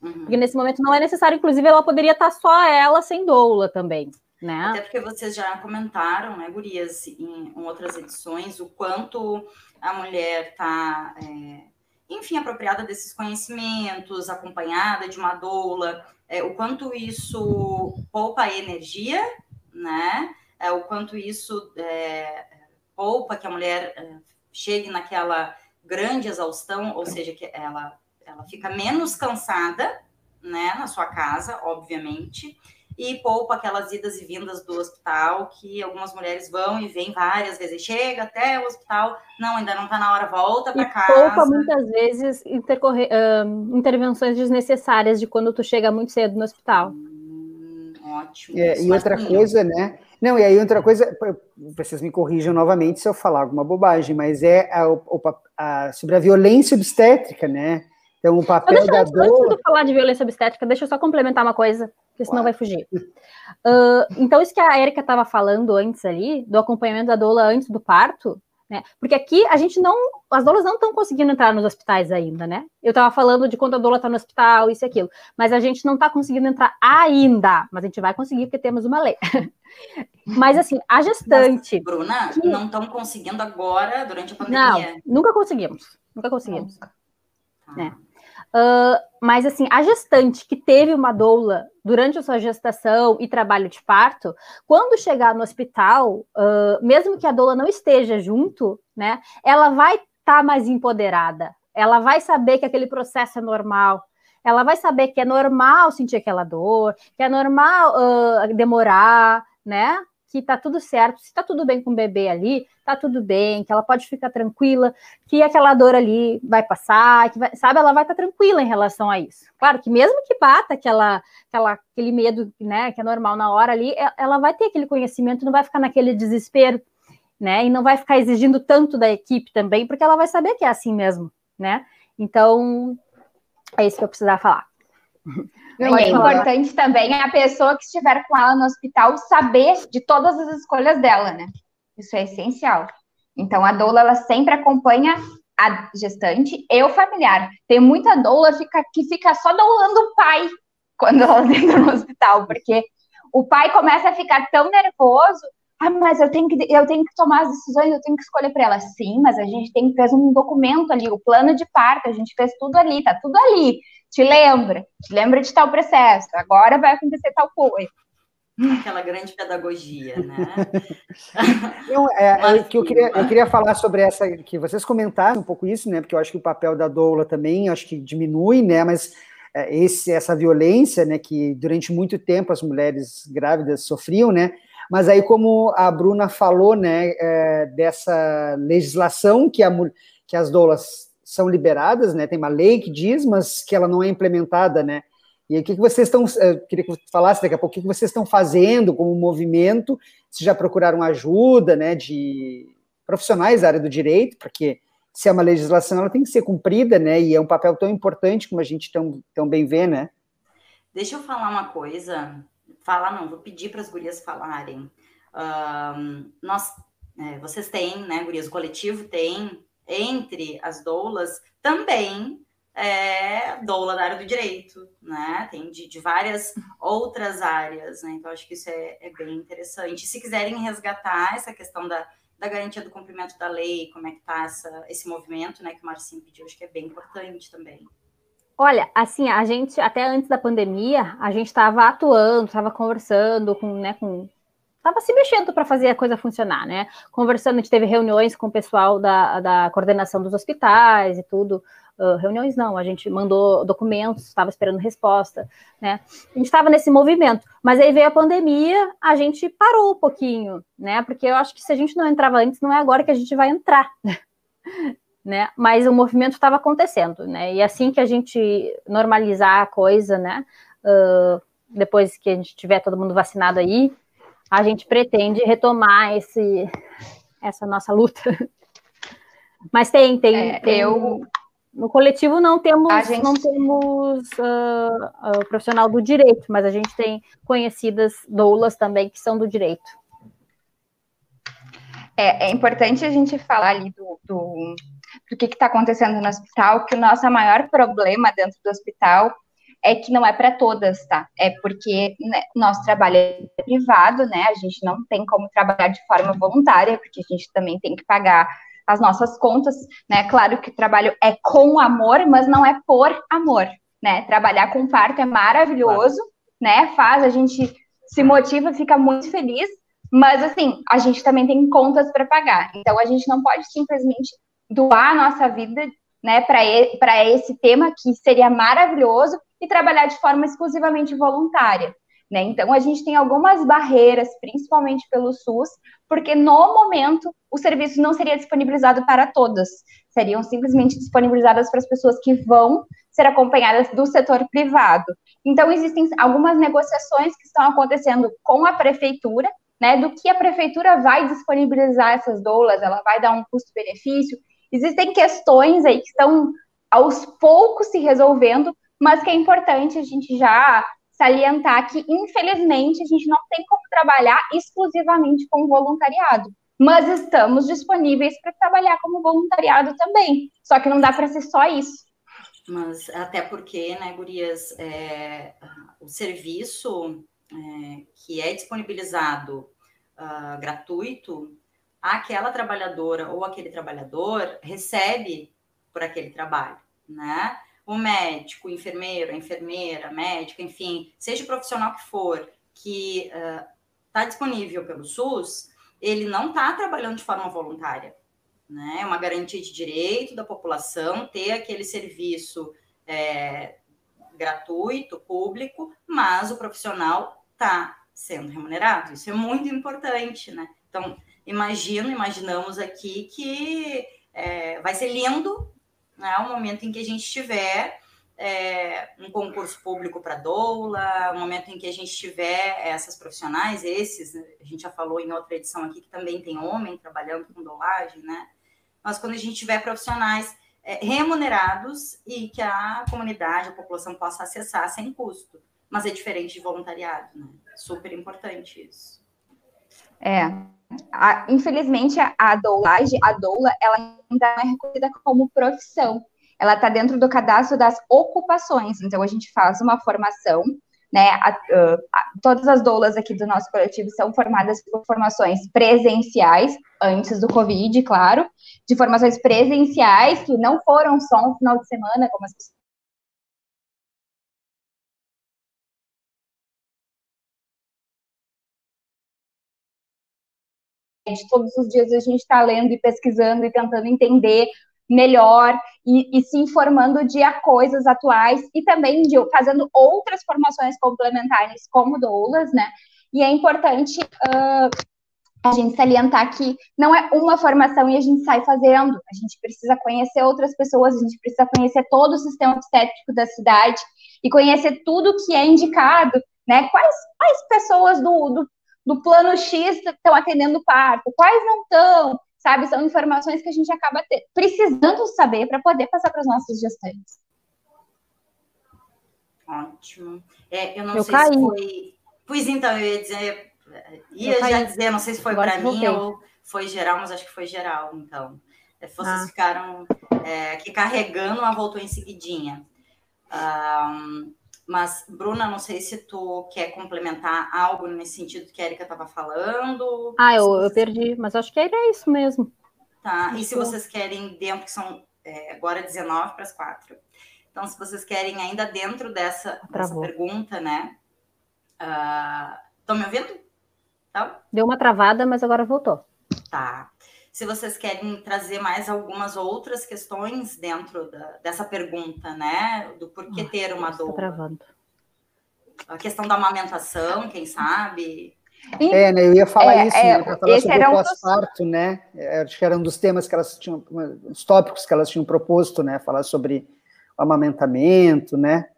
Uhum. Porque nesse momento não é necessário, inclusive ela poderia estar só ela sem doula também. Né? Até porque vocês já comentaram, né, Gurias, em, em outras edições, o quanto a mulher está, é, enfim, apropriada desses conhecimentos, acompanhada de uma doula, é, o quanto isso poupa energia, né? É, o quanto isso é, poupa que a mulher é, chegue naquela grande exaustão, ou seja, que ela, ela fica menos cansada, né, na sua casa, obviamente, e poupa aquelas idas e vindas do hospital, que algumas mulheres vão e vêm várias vezes, chega até o hospital, não, ainda não está na hora, volta para casa. Poupa muitas vezes intercorrer, uh, intervenções desnecessárias de quando tu chega muito cedo no hospital. Ótimo. É, e outra coisa, né? Não, e aí outra coisa, vocês me corrijam novamente se eu falar alguma bobagem, mas é a, a, a, sobre a violência obstétrica, né? Então, o papel da dor. Antes de falar de violência obstétrica, deixa eu só complementar uma coisa, porque senão vai fugir. Uh, então, isso que a Erika estava falando antes ali, do acompanhamento da doula antes do parto, né? Porque aqui a gente não. As doulas não estão conseguindo entrar nos hospitais ainda, né? Eu estava falando de quando a doula está no hospital, isso e aquilo. Mas a gente não está conseguindo entrar ainda. Mas a gente vai conseguir porque temos uma lei. *laughs* Mas assim, a gestante. Mas, Bruna, que... não estão conseguindo agora, durante a pandemia. Não, nunca conseguimos. Nunca conseguimos. Nunca. Né? Uh, mas assim, a gestante que teve uma doula durante a sua gestação e trabalho de parto, quando chegar no hospital, uh, mesmo que a doula não esteja junto, né, ela vai estar tá mais empoderada. Ela vai saber que aquele processo é normal. Ela vai saber que é normal sentir aquela dor, que é normal uh, demorar, né? Que tá tudo certo, se tá tudo bem com o bebê ali, tá tudo bem, que ela pode ficar tranquila, que aquela dor ali vai passar, que vai, sabe, ela vai estar tá tranquila em relação a isso. Claro que mesmo que bata aquela, aquela, aquele medo, né, que é normal na hora ali, ela vai ter aquele conhecimento, não vai ficar naquele desespero, né, e não vai ficar exigindo tanto da equipe também, porque ela vai saber que é assim mesmo, né. Então, é isso que eu precisava falar. Não, é importante também a pessoa que estiver com ela no hospital saber de todas as escolhas dela, né? Isso é essencial. Então, a doula, ela sempre acompanha a gestante e o familiar. Tem muita doula fica, que fica só doulando o pai quando elas *laughs* entram no hospital, porque o pai começa a ficar tão nervoso. Ah, mas eu tenho que, eu tenho que tomar as decisões, eu tenho que escolher para ela. Sim, mas a gente tem que fazer um documento ali, o plano de parto, a gente fez tudo ali, tá tudo ali te lembra, te lembra de tal processo, agora vai acontecer tal coisa. Aquela grande pedagogia, né? *laughs* eu, é, Mas, que eu, queria, eu queria falar sobre essa, que vocês comentaram um pouco isso, né? Porque eu acho que o papel da doula também, acho que diminui, né? Mas é, esse, essa violência, né? Que durante muito tempo as mulheres grávidas sofriam, né? Mas aí, como a Bruna falou, né? É, dessa legislação que, a, que as doulas são liberadas, né? Tem uma lei que diz, mas que ela não é implementada, né? E aí, o que, vocês estão. Eh, queria que você falasse daqui a pouco, o que, que vocês estão fazendo como movimento, se já procuraram ajuda, né, de profissionais da área do direito, porque se é uma legislação, ela tem que ser cumprida, né? E é um papel tão importante como a gente tão, tão bem vê, né? Deixa eu falar uma coisa. Falar não, vou pedir para as gurias falarem. Um, nós, é, vocês têm, né, gurias, o coletivo tem entre as doulas também é doula da área do direito, né? Tem de, de várias outras áreas, né? Então, acho que isso é, é, bem interessante. Se quiserem resgatar essa questão da, da garantia do cumprimento da lei, como é que tá esse movimento, né, que o Marcinho pediu, acho que é bem importante também. Olha, assim, a gente, até antes da pandemia, a gente estava atuando, estava conversando com, né, com estava se mexendo para fazer a coisa funcionar, né? Conversando, a gente teve reuniões com o pessoal da, da coordenação dos hospitais e tudo. Uh, reuniões não, a gente mandou documentos, estava esperando resposta, né? A gente estava nesse movimento, mas aí veio a pandemia, a gente parou um pouquinho, né? Porque eu acho que se a gente não entrava antes, não é agora que a gente vai entrar, *laughs* né? Mas o movimento estava acontecendo, né? E assim que a gente normalizar a coisa, né? Uh, depois que a gente tiver todo mundo vacinado aí, a gente pretende retomar esse, essa nossa luta. Mas tem, tem, é, tem eu no coletivo não temos, gente... não temos uh, uh, profissional do direito, mas a gente tem conhecidas doulas também que são do direito. É, é importante a gente falar ali do, do, do que está acontecendo no hospital, que o nosso maior problema dentro do hospital é que não é para todas, tá? É porque né, nosso trabalho é privado, né? A gente não tem como trabalhar de forma voluntária, porque a gente também tem que pagar as nossas contas, né? Claro que o trabalho é com amor, mas não é por amor, né? Trabalhar com parto é maravilhoso, né? Faz a gente se motiva, fica muito feliz, mas assim, a gente também tem contas para pagar. Então a gente não pode simplesmente doar a nossa vida, né, para esse tema que seria maravilhoso e trabalhar de forma exclusivamente voluntária. Né? Então, a gente tem algumas barreiras, principalmente pelo SUS, porque no momento o serviço não seria disponibilizado para todas, seriam simplesmente disponibilizadas para as pessoas que vão ser acompanhadas do setor privado. Então, existem algumas negociações que estão acontecendo com a prefeitura, né, do que a prefeitura vai disponibilizar essas doulas, ela vai dar um custo-benefício. Existem questões aí que estão aos poucos se resolvendo, mas que é importante a gente já salientar que, infelizmente, a gente não tem como trabalhar exclusivamente com voluntariado. Mas estamos disponíveis para trabalhar como voluntariado também. Só que não dá para ser só isso. Mas até porque, né, Gurias, é, o serviço é, que é disponibilizado uh, gratuito, aquela trabalhadora ou aquele trabalhador recebe por aquele trabalho, né? O médico, o enfermeiro, a enfermeira, médica, enfim, seja o profissional que for, que está uh, disponível pelo SUS, ele não está trabalhando de forma voluntária. Né? É uma garantia de direito da população ter aquele serviço é, gratuito, público, mas o profissional está sendo remunerado. Isso é muito importante, né? Então, imagino, imaginamos aqui que é, vai ser lindo né, o momento em que a gente tiver é, um concurso público para doula, o momento em que a gente tiver essas profissionais, esses, a gente já falou em outra edição aqui que também tem homem trabalhando com doulagem, né? Mas quando a gente tiver profissionais é, remunerados e que a comunidade, a população possa acessar sem custo. Mas é diferente de voluntariado, né? Super importante isso. É, a, infelizmente, a, doulagem, a doula, ela ainda é reconhecida como profissão. Ela está dentro do cadastro das ocupações. Então, a gente faz uma formação, né? A, a, todas as doulas aqui do nosso coletivo são formadas por formações presenciais, antes do Covid, claro, de formações presenciais, que não foram só um final de semana, como as pessoas todos os dias a gente está lendo e pesquisando e tentando entender melhor e, e, se informando de coisas atuais e também de fazendo outras formações complementares como doulas, né? E é importante uh, a gente salientar que não é uma formação e a gente sai fazendo. A gente precisa conhecer outras pessoas, a gente precisa conhecer todo o sistema obstétrico da cidade e conhecer tudo que é indicado, né? Quais, quais pessoas do, do do plano X estão atendendo parto, quais não estão, sabe? São informações que a gente acaba ter, precisando saber para poder passar para os nossos gestantes. Ótimo. É, eu não eu sei caí. se foi. Pois então, eu ia dizer, ia já dizer, não sei se foi para mim ou foi geral, mas acho que foi geral, então. É, vocês ah. ficaram é, aqui carregando, mas voltou em seguidinha. Um, mas, Bruna, não sei se tu quer complementar algo nesse sentido que a Erika estava falando. Ah, eu, eu perdi, mas acho que era isso mesmo. Tá, e se vocês querem, dentro, que são é, agora 19 para as 4. Então, se vocês querem, ainda dentro dessa, dessa pergunta, né? Estão uh, me ouvindo? Tá? Deu uma travada, mas agora voltou. Tá. Se vocês querem trazer mais algumas outras questões dentro da, dessa pergunta, né? Do porquê ah, ter uma dor. travando. A questão da amamentação, quem sabe? É, né, eu ia falar é, isso, é, né, para falar sobre o pós-parto, dos... né? É, acho que era um dos temas que elas tinham, os tópicos que elas tinham proposto, né? Falar sobre o amamentamento, né?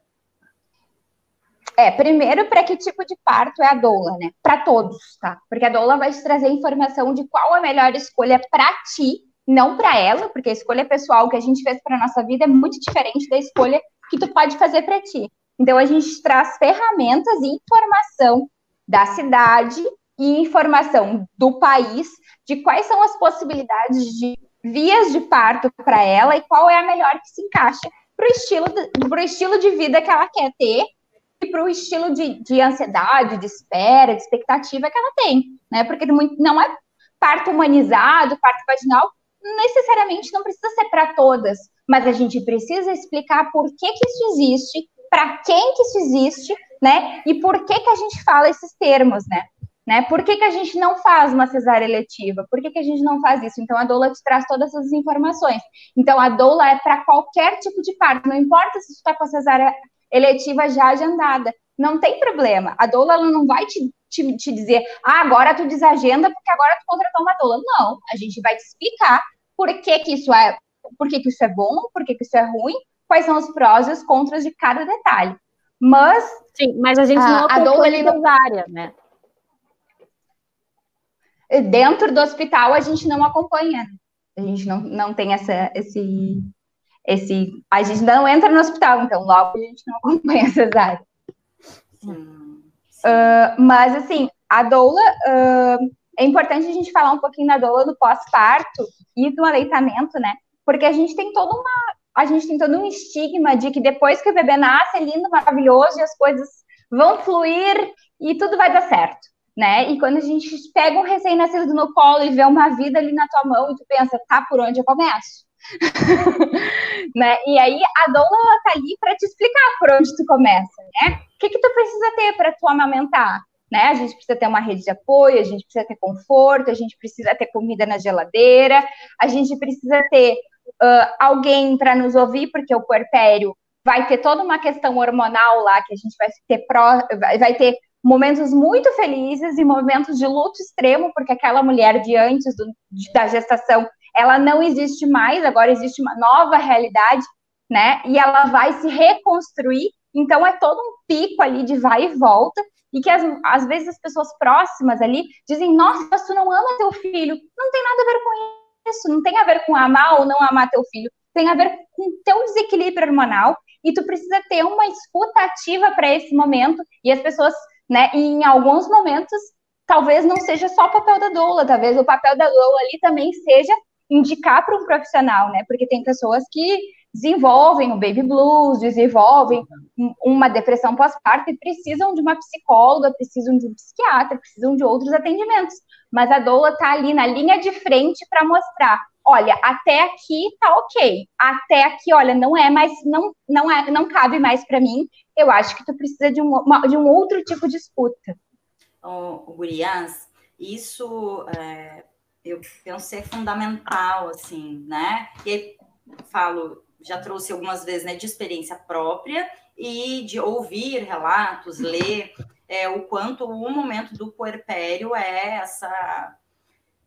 É, primeiro, para que tipo de parto é a doula, né? Para todos, tá? Porque a doula vai te trazer informação de qual a melhor escolha para ti, não para ela, porque a escolha pessoal que a gente fez para nossa vida é muito diferente da escolha que tu pode fazer para ti. Então, a gente traz ferramentas e informação da cidade e informação do país de quais são as possibilidades de vias de parto para ela e qual é a melhor que se encaixa para o estilo, estilo de vida que ela quer ter para o estilo de, de ansiedade, de espera, de expectativa que ela tem, né? Porque não é parto humanizado, parto vaginal, necessariamente não precisa ser para todas, mas a gente precisa explicar por que, que isso existe, para quem que isso existe, né? E por que que a gente fala esses termos, né? né? Por que, que a gente não faz uma cesárea eletiva? Por que, que a gente não faz isso? Então, a doula te traz todas essas informações. Então, a doula é para qualquer tipo de parto, não importa se você está com a cesárea eletiva já agendada. Não tem problema. A doula ela não vai te, te, te dizer, ah, agora tu desagenda porque agora tu contratou uma doula. Não, a gente vai te explicar por que, que isso é, por que, que isso é bom, por que, que isso é ruim, quais são os prós e os contras de cada detalhe. Mas. Sim, mas a gente não a, a doula ali cesárea, né? Dentro do hospital a gente não acompanha. A gente não, não tem essa, esse, esse. A gente não entra no hospital, então logo a gente não *laughs* acompanha a cesárea. Sim, sim. Uh, mas assim, a doula. Uh, é importante a gente falar um pouquinho da doula do pós-parto e do aleitamento, né? Porque a gente tem toda uma. A gente tem todo um estigma de que depois que o bebê nasce é lindo, maravilhoso e as coisas vão fluir e tudo vai dar certo, né? E quando a gente pega um recém-nascido no colo e vê uma vida ali na tua mão e tu pensa, tá, por onde eu começo? *laughs* né? E aí a doula tá ali para te explicar por onde tu começa, né? O que que tu precisa ter para tu amamentar? Né? A gente precisa ter uma rede de apoio, a gente precisa ter conforto, a gente precisa ter comida na geladeira, a gente precisa ter uh, alguém para nos ouvir, porque o puerpério vai ter toda uma questão hormonal lá que a gente vai ter pró, vai ter momentos muito felizes e momentos de luto extremo, porque aquela mulher de antes do, de, da gestação ela não existe mais, agora existe uma nova realidade, né? E ela vai se reconstruir. Então é todo um pico ali de vai e volta, e que às, às vezes as pessoas próximas ali dizem: Nossa, tu não ama teu filho. Não tem nada a ver com isso, não tem a ver com amar ou não amar teu filho, tem a ver com teu desequilíbrio hormonal. E tu precisa ter uma escuta ativa para esse momento. E as pessoas, né, em alguns momentos, talvez não seja só o papel da doula, talvez o papel da doula ali também seja indicar para um profissional, né? Porque tem pessoas que desenvolvem o baby blues, desenvolvem uma depressão pós-parto e precisam de uma psicóloga, precisam de um psiquiatra, precisam de outros atendimentos. Mas a doula está ali na linha de frente para mostrar, olha, até aqui tá ok, até aqui, olha, não é mais, não, não é, não cabe mais para mim. Eu acho que tu precisa de um, uma, de um outro tipo de escuta. O, o Gurias, isso é, eu penso ser fundamental, assim, né? E aí, falo, já trouxe algumas vezes, né, de experiência própria e de ouvir relatos, ler é, o quanto o momento do puerpério é essa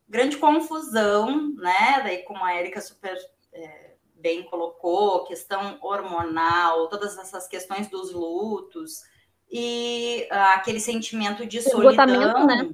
grande confusão, né? Daí, como a Erika super é, bem colocou, questão hormonal, todas essas questões dos lutos e ah, aquele sentimento de solidão, né?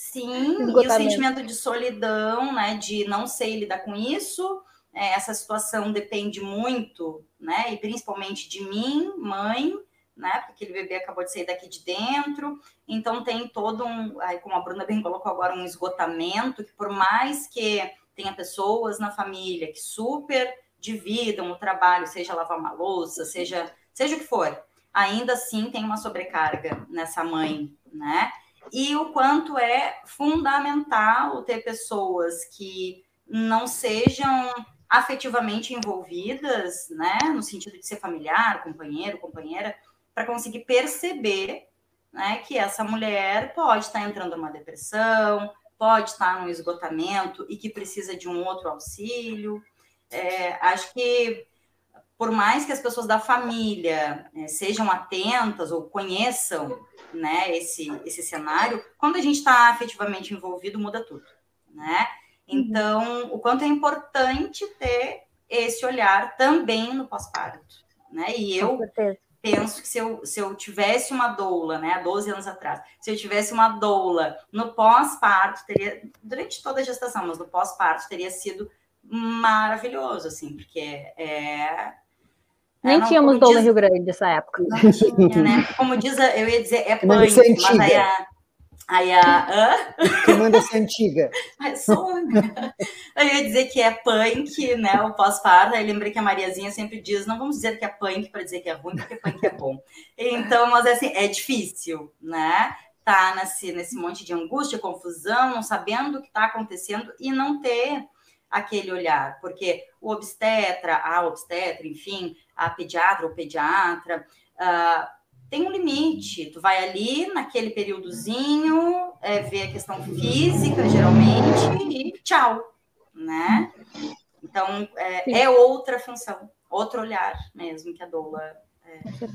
Sim, e o sentimento de solidão, né, de não sei lidar com isso. É, essa situação depende muito, né, e principalmente de mim, mãe, né, porque aquele bebê acabou de sair daqui de dentro. Então tem todo um, aí como a Bruna bem colocou agora, um esgotamento que por mais que tenha pessoas na família que super dividam o trabalho, seja lavar uma louça, seja seja o que for, ainda assim tem uma sobrecarga nessa mãe, né? E o quanto é fundamental ter pessoas que não sejam afetivamente envolvidas, né, no sentido de ser familiar, companheiro, companheira, para conseguir perceber né, que essa mulher pode estar entrando numa depressão, pode estar num esgotamento e que precisa de um outro auxílio. É, acho que por mais que as pessoas da família é, sejam atentas ou conheçam né, esse, esse cenário, quando a gente está afetivamente envolvido, muda tudo. Né? Uhum. Então, o quanto é importante ter esse olhar também no pós-parto. Né? E eu penso que se eu, se eu tivesse uma doula, né, há 12 anos atrás, se eu tivesse uma doula no pós-parto, teria, durante toda a gestação, mas no pós-parto teria sido maravilhoso, assim, porque é. Nem tínhamos doula diz, Rio Grande nessa época. Não *laughs* tinha, né? Como diz, eu ia dizer, é punk, mas aí a, Aí a. Hã? Que manda ser antiga. *laughs* Eu ia dizer que é punk, né? O pós-parto. Aí lembrei que a Mariazinha sempre diz: não vamos dizer que é punk para dizer que é ruim, porque punk é bom. Então, mas assim, é difícil, né? Tá nesse, nesse monte de angústia, confusão, não sabendo o que está acontecendo e não ter aquele olhar, porque o obstetra, a obstetra, enfim, a pediatra ou pediatra, uh, tem um limite. Tu vai ali naquele períodozinho, é, ver a questão física, geralmente, e tchau, né? Então, é, é outra função, outro olhar mesmo que a doula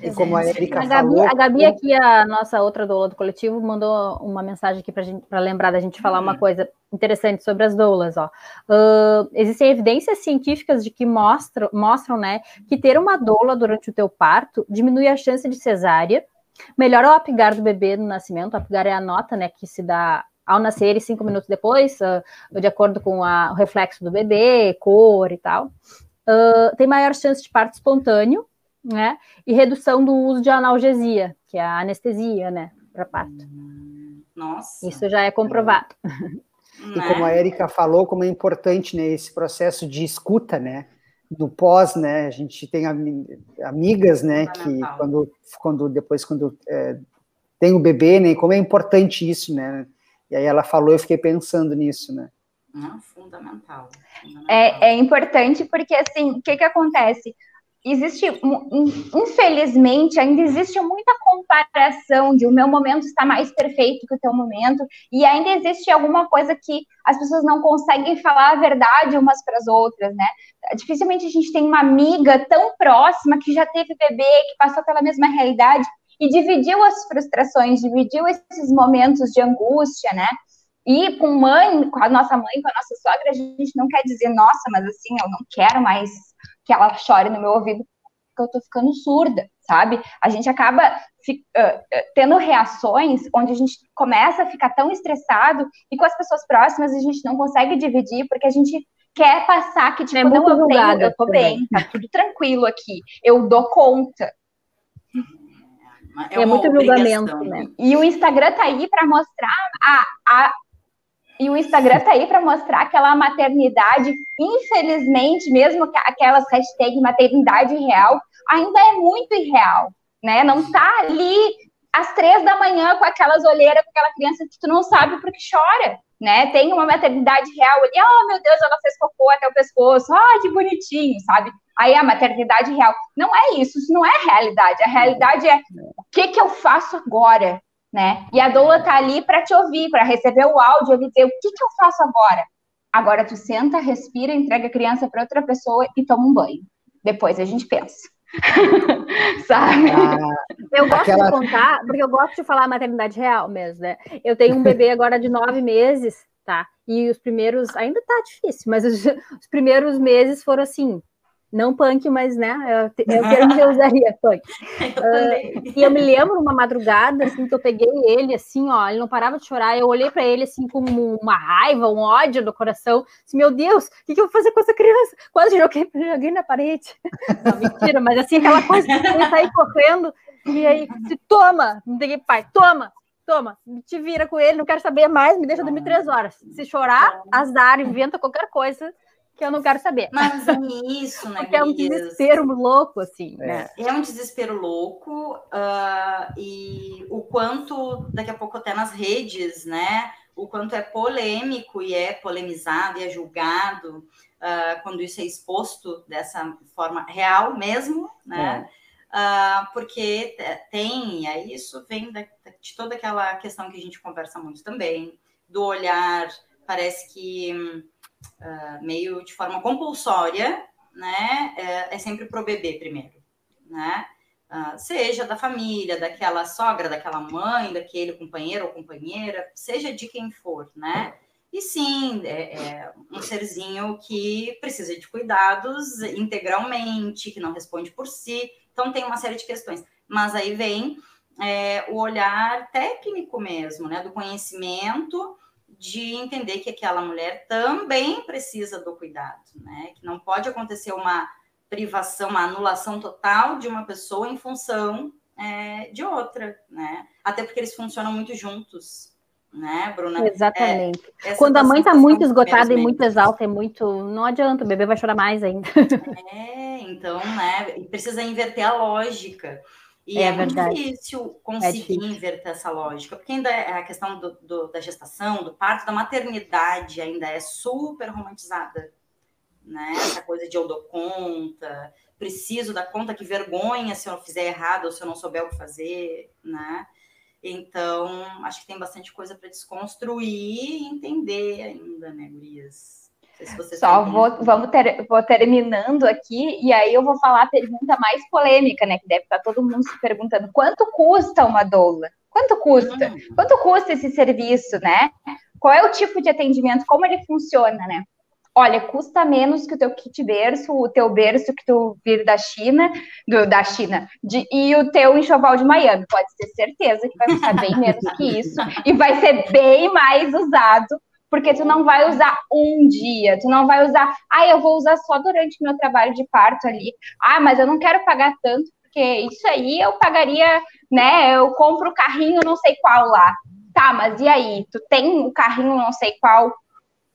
é, como a Erika a Gabi, falou. A Gabi aqui, a nossa outra doula do coletivo, mandou uma mensagem aqui para lembrar da gente falar uma uhum. coisa interessante sobre as doulas. Ó. Uh, existem evidências científicas de que mostram, mostram né, que ter uma doula durante o teu parto diminui a chance de cesárea, melhora o apigar do bebê no nascimento. O apigar é a nota né, que se dá ao nascer e cinco minutos depois, uh, de acordo com a, o reflexo do bebê, cor e tal. Uh, tem maior chance de parto espontâneo, né? E redução do uso de analgesia, que é a anestesia, né, para parto. Nossa. Isso já é comprovado. E como a né? Erika falou, como é importante né, esse processo de escuta, né? No pós, né? A gente tem amigas, né? Que quando, quando depois quando é, tem o bebê, né? Como é importante isso, né? E aí ela falou, eu fiquei pensando nisso, né? Ah, fundamental. fundamental. É, é importante porque assim, o que que acontece? Existe, infelizmente, ainda existe muita comparação de o meu momento está mais perfeito que o teu momento, e ainda existe alguma coisa que as pessoas não conseguem falar a verdade umas para as outras, né? Dificilmente a gente tem uma amiga tão próxima que já teve bebê, que passou pela mesma realidade e dividiu as frustrações, dividiu esses momentos de angústia, né? E com mãe, com a nossa mãe, com a nossa sogra, a gente não quer dizer, nossa, mas assim, eu não quero mais que ela chore no meu ouvido porque eu tô ficando surda, sabe? A gente acaba uh, tendo reações onde a gente começa a ficar tão estressado e com as pessoas próximas a gente não consegue dividir porque a gente quer passar que, tipo, é não, eu tenho, eu tô também. bem, tá tudo tranquilo aqui, eu dou conta. É, é muito julgamento, né? E o Instagram tá aí para mostrar a, a, e o Instagram tá aí para mostrar aquela maternidade, infelizmente, mesmo que aquelas hashtag maternidade real, ainda é muito irreal, né? Não tá ali às três da manhã com aquelas olheiras com aquela criança que tu não sabe porque chora, né? Tem uma maternidade real ali, oh meu Deus, ela fez cocô até o pescoço, ah, que bonitinho, sabe? Aí a maternidade real. Não é isso, isso não é realidade. A realidade é o que, que eu faço agora? Né? E a doula tá ali para te ouvir, para receber o áudio e dizer o que, que eu faço agora. Agora tu senta, respira, entrega a criança para outra pessoa e toma um banho. Depois a gente pensa. *laughs* Sabe? Ah, eu gosto aquela... de contar, porque eu gosto de falar a maternidade real mesmo, né? Eu tenho um bebê agora de nove meses, tá? E os primeiros, ainda tá difícil, mas os, os primeiros meses foram assim, não punk, mas, né, é, é o termo que eu usaria, *laughs* punk. Uh, e eu me lembro uma madrugada, assim, que eu peguei ele, assim, ó, ele não parava de chorar, eu olhei para ele, assim, com uma raiva, um ódio no coração, assim, meu Deus, o que, que, eu vou fazer com essa criança? Quase joguei, *laughs* joguei na parede. Não, mentira, mas assim, aquela coisa, ele sair correndo, e aí, se toma, não tem pai, toma, toma, te vira com ele, não quero saber mais, me deixa dormir três horas. Se chorar, azar, inventa qualquer coisa, que eu não quero saber. Mas é isso, *laughs* né? Porque é um desespero louco, assim, é. né? É um desespero louco, uh, e o quanto, daqui a pouco até nas redes, né? O quanto é polêmico e é polemizado e é julgado uh, quando isso é exposto dessa forma real mesmo, né? É. uh, porque tem, e aí isso vem da, de toda aquela questão que a gente conversa muito também, do olhar, parece que uh, meio de forma compulsória, né, é, é sempre pro bebê primeiro, né, uh, seja da família, daquela sogra, daquela mãe, daquele companheiro ou companheira, seja de quem for, né, e sim, é, é, um serzinho que precisa de cuidados integralmente, que não responde por si. Então, tem uma série de questões. Mas aí vem é, o olhar técnico mesmo, né? Do conhecimento, de entender que aquela mulher também precisa do cuidado, né? Que não pode acontecer uma privação, uma anulação total de uma pessoa em função é, de outra, né? Até porque eles funcionam muito juntos né, Bruna? Exatamente. É, Quando a mãe está muito esgotada e muito exalta, é muito. Não adianta, o bebê vai chorar mais ainda. É, então, né? Precisa inverter a lógica. E é, é muito difícil conseguir é difícil. inverter essa lógica, porque ainda é a questão do, do, da gestação, do parto, da maternidade ainda é super romantizada. Né? Essa coisa de eu dou conta, preciso dar conta, que vergonha se eu fizer errado ou se eu não souber o que fazer, né? Então, acho que tem bastante coisa para desconstruir e entender ainda, né, Gurias? Se Só vou, vamos ter, vou terminando aqui, e aí eu vou falar a pergunta mais polêmica, né? Que deve estar todo mundo se perguntando: quanto custa uma doula? Quanto custa? Hum. Quanto custa esse serviço, né? Qual é o tipo de atendimento? Como ele funciona, né? olha, custa menos que o teu kit berço, o teu berço que tu vir da China, do, da China, de, e o teu enxoval de Miami. Pode ter certeza que vai custar bem menos que isso e vai ser bem mais usado, porque tu não vai usar um dia, tu não vai usar, ah, eu vou usar só durante meu trabalho de parto ali. Ah, mas eu não quero pagar tanto, porque isso aí eu pagaria, né? Eu compro o carrinho não sei qual lá. Tá, mas e aí? Tu tem o carrinho não sei qual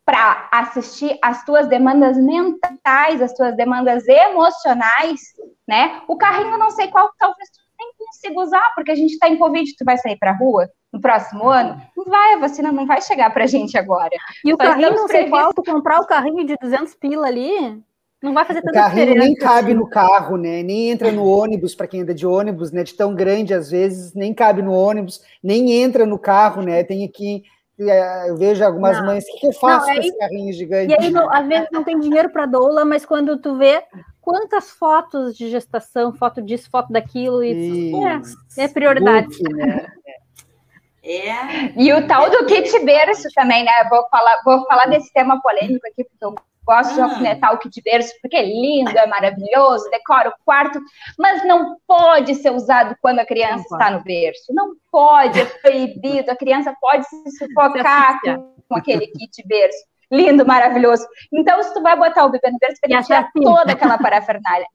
para assistir as tuas demandas mentais, as tuas demandas emocionais, né? O carrinho não sei qual, talvez tu nem consiga usar, porque a gente está em Covid, tu vai sair para rua no próximo ano? Não vai, a vacina não vai chegar para a gente agora. E o carrinho não sei qual, tu comprar o carrinho de 200 pila ali, não vai fazer tanta diferença. O carrinho nem cabe no carro, né? Nem entra no ônibus, para quem anda de ônibus, né? De tão grande, às vezes, nem cabe no ônibus, nem entra no carro, né? Tem que é, eu vejo algumas não. mães, o que eu faço não, com esse carrinho gigante? E aí, às vezes, não tem dinheiro para doula, mas quando tu vê quantas fotos de gestação, foto disso, foto daquilo, e é, é prioridade. Book, né? É. E o tal do kit berço também, né? Vou falar, vou falar desse tema polêmico aqui, porque eu gosto de alfinetar o kit berço, porque é lindo, é maravilhoso, decora o quarto, mas não pode ser usado quando a criança está no berço. Não pode, é proibido. A criança pode se sufocar com, com aquele kit berço. Lindo, maravilhoso. Então, se tu vai botar o bebê no berço, que tirar toda aquela parafernália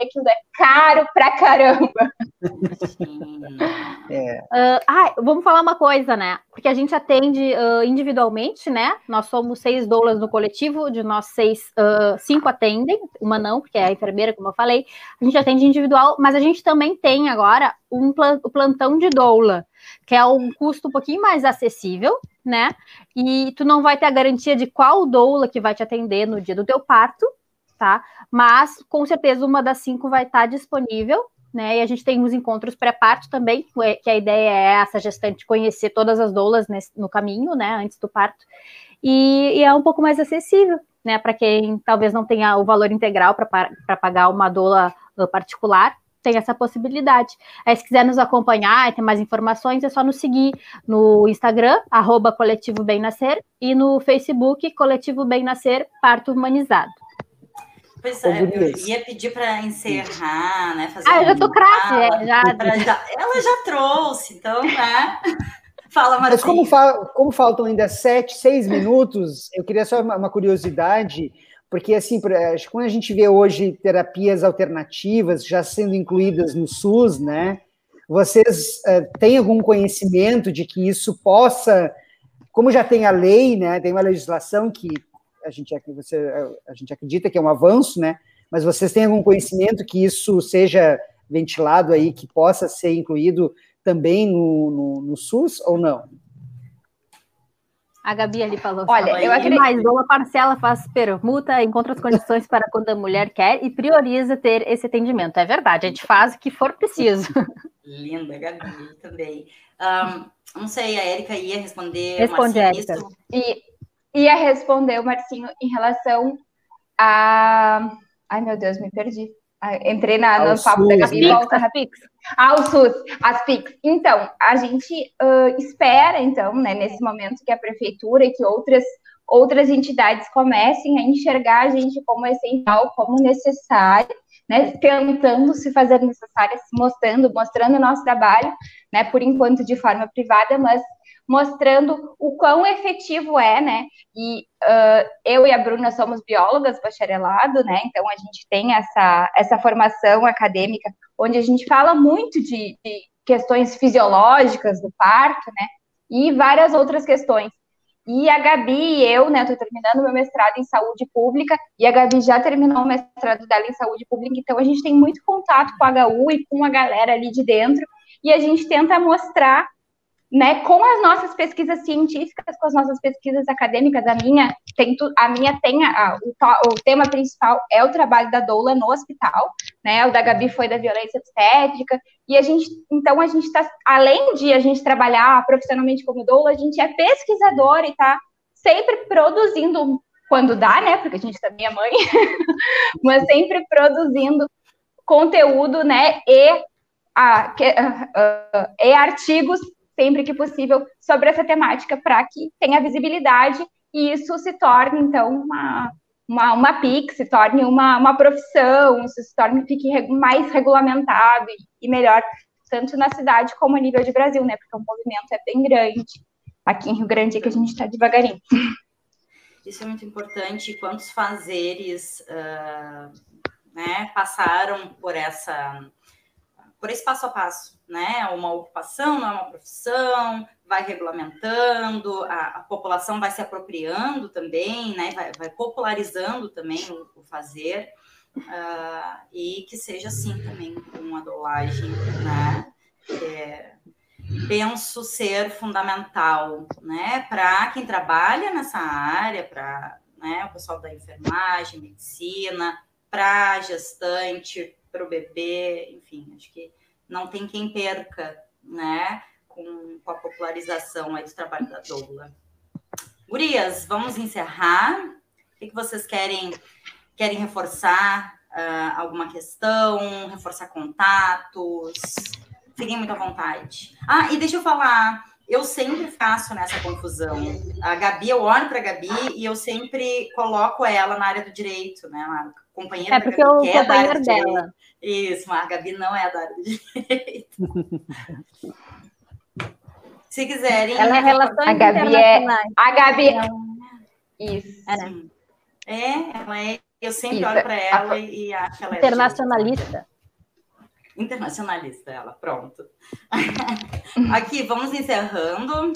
aquilo é caro pra caramba. É. Uh, ah, vamos falar uma coisa, né? Porque a gente atende uh, individualmente, né? Nós somos seis doulas no coletivo, de nós seis, uh, cinco atendem, uma não, porque é a enfermeira, como eu falei. A gente atende individual, mas a gente também tem agora um o plantão de doula, que é um custo um pouquinho mais acessível, né? E tu não vai ter a garantia de qual doula que vai te atender no dia do teu parto, tá? Mas com certeza uma das cinco vai estar disponível, né? E a gente tem uns encontros pré-parto também, que a ideia é essa gestante conhecer todas as doulas nesse, no caminho, né? Antes do parto. E, e é um pouco mais acessível, né? Para quem talvez não tenha o valor integral para pagar uma doula uh, particular, tem essa possibilidade. Aí, se quiser nos acompanhar e ter mais informações, é só nos seguir no Instagram, arroba Coletivo Bem Nascer, e no Facebook, Coletivo Bem Nascer Parto Humanizado. Pois é, eu ia pedir para encerrar, né? Fazer ah, eu já tô craque, é, já... Ela já trouxe, então, né? *laughs* Fala, Marcinho. Mas como, fa como faltam ainda sete, seis minutos, eu queria só uma, uma curiosidade, porque assim, quando a gente vê hoje terapias alternativas já sendo incluídas no SUS, né? Vocês uh, têm algum conhecimento de que isso possa, como já tem a lei, né? Tem uma legislação que a gente, você, a gente acredita que é um avanço, né? Mas vocês têm algum conhecimento que isso seja ventilado aí, que possa ser incluído também no, no, no SUS ou não? A Gabi ali falou. Olha, eu acredito. Mais uma parcela faz permuta, encontra as condições *laughs* para quando a mulher quer e prioriza ter esse atendimento. É verdade, a gente faz o que for preciso. Linda, Gabi, também. Um, não sei, a Érica ia responder. Responde, Érica. E ia responder o Marcinho em relação a. Ai, meu Deus, me perdi. Entrei na, no papo da Gabi, volta rapidinho. Ah, o SUS, as PICs. Então, a gente uh, espera, então, né, nesse momento que a prefeitura e que outras, outras entidades comecem a enxergar a gente como essencial, como necessário, né, tentando se fazer necessárias, mostrando, mostrando o nosso trabalho, né, por enquanto de forma privada, mas mostrando o quão efetivo é, né? E uh, eu e a Bruna somos biólogas bacharelado, né? Então a gente tem essa, essa formação acadêmica onde a gente fala muito de, de questões fisiológicas do parto, né? E várias outras questões. E a Gabi e eu, né, estou terminando meu mestrado em saúde pública, e a Gabi já terminou o mestrado dela em saúde pública, então a gente tem muito contato com a HU e com a galera ali de dentro, e a gente tenta mostrar né, com as nossas pesquisas científicas, com as nossas pesquisas acadêmicas, a minha tem, a minha tem a, o, o, tema principal é o trabalho da doula no hospital, né, o da Gabi foi da violência obstétrica, e a gente, então a gente está, além de a gente trabalhar profissionalmente como doula, a gente é pesquisador e está sempre produzindo, quando dá, né, porque a gente também é mãe, *laughs* mas sempre produzindo conteúdo, né, e, a, que, e artigos sempre que possível, sobre essa temática para que tenha visibilidade e isso se torne, então, uma, uma, uma PIC, se torne uma, uma profissão, isso se torne, fique mais regulamentado e, e melhor, tanto na cidade como a nível de Brasil, né? Porque o movimento é bem grande. Aqui em Rio Grande é que a gente está devagarinho. Isso é muito importante. Quantos fazeres uh, né, passaram por essa por esse passo a passo, né? Uma ocupação não é uma profissão, vai regulamentando, a, a população vai se apropriando também, né? Vai, vai popularizando também o, o fazer, uh, e que seja assim também com a dolagem, né? É, penso ser fundamental, né? Para quem trabalha nessa área, para né, o pessoal da enfermagem, medicina, para gestante, para o bebê, enfim, acho que não tem quem perca, né, com, com a popularização aí do trabalho da doula. Gurias, vamos encerrar. O que, vocês querem, querem reforçar? Uh, alguma questão, reforçar contatos? Fiquem muito à vontade. Ah, e deixa eu falar, eu sempre faço nessa confusão. A Gabi, eu olho para a Gabi e eu sempre coloco ela na área do direito, né? A companheira é porque o é companheiro dela. Isso, mas a Gabi não é da área do direito. Se quiserem. Ela é relações a Gabi é a Gabi. Isso. É, né? é, ela é. Eu sempre Isso. olho para ela e, e acho que ela é internacionalista. Internacionalista, ela, pronto. *laughs* Aqui, vamos encerrando.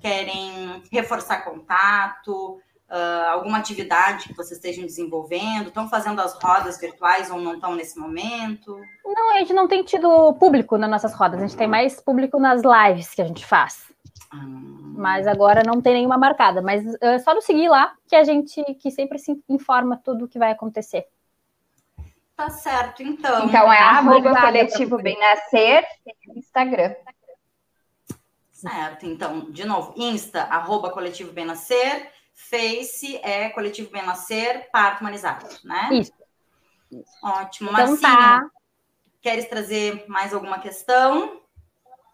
Querem reforçar contato? Uh, alguma atividade que vocês estejam desenvolvendo? Estão fazendo as rodas virtuais ou não estão nesse momento? Não, a gente não tem tido público nas nossas rodas, a gente tem mais público nas lives que a gente faz. Hum. Mas agora não tem nenhuma marcada, mas é só nos seguir lá que a gente que sempre se informa tudo o que vai acontecer. Tá certo, então. Então é arroba coletivo bem nascer Instagram. Certo, então, de novo, Insta, arroba coletivo bem nascer, Face é coletivo bem nascer, parto humanizado, né? Isso. Ótimo. Então, Marcinho, tá. queres trazer mais alguma questão?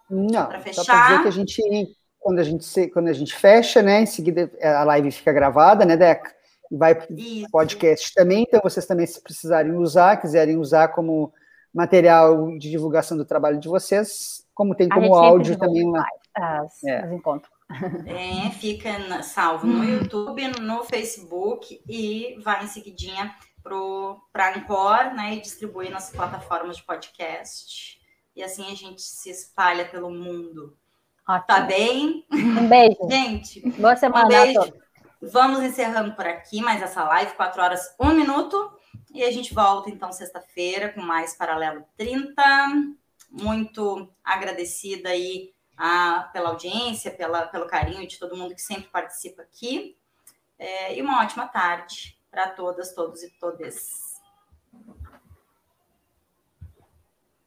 Não, para fechar. Só para dizer que a gente, quando a gente, quando a gente fecha, né, em seguida a live fica gravada, né, Deca? vai para podcast também, então vocês também, se precisarem usar, quiserem usar como material de divulgação do trabalho de vocês, como tem como áudio também lá. As, é. as encontros. *laughs* É, fica salvo no YouTube, no Facebook e vai em seguidinha para Ancor, né, e distribui nas plataformas de podcast. E assim a gente se espalha pelo mundo. Ótimo. Tá bem? Um beijo. *laughs* Gente, boa semana um beijo. Vamos encerrando por aqui mais essa live, 4 horas, 1 minuto. E a gente volta então sexta-feira com mais Paralelo 30. Muito agradecida aí a, pela audiência, pela, pelo carinho de todo mundo que sempre participa aqui. É, e uma ótima tarde para todas, todos e todas.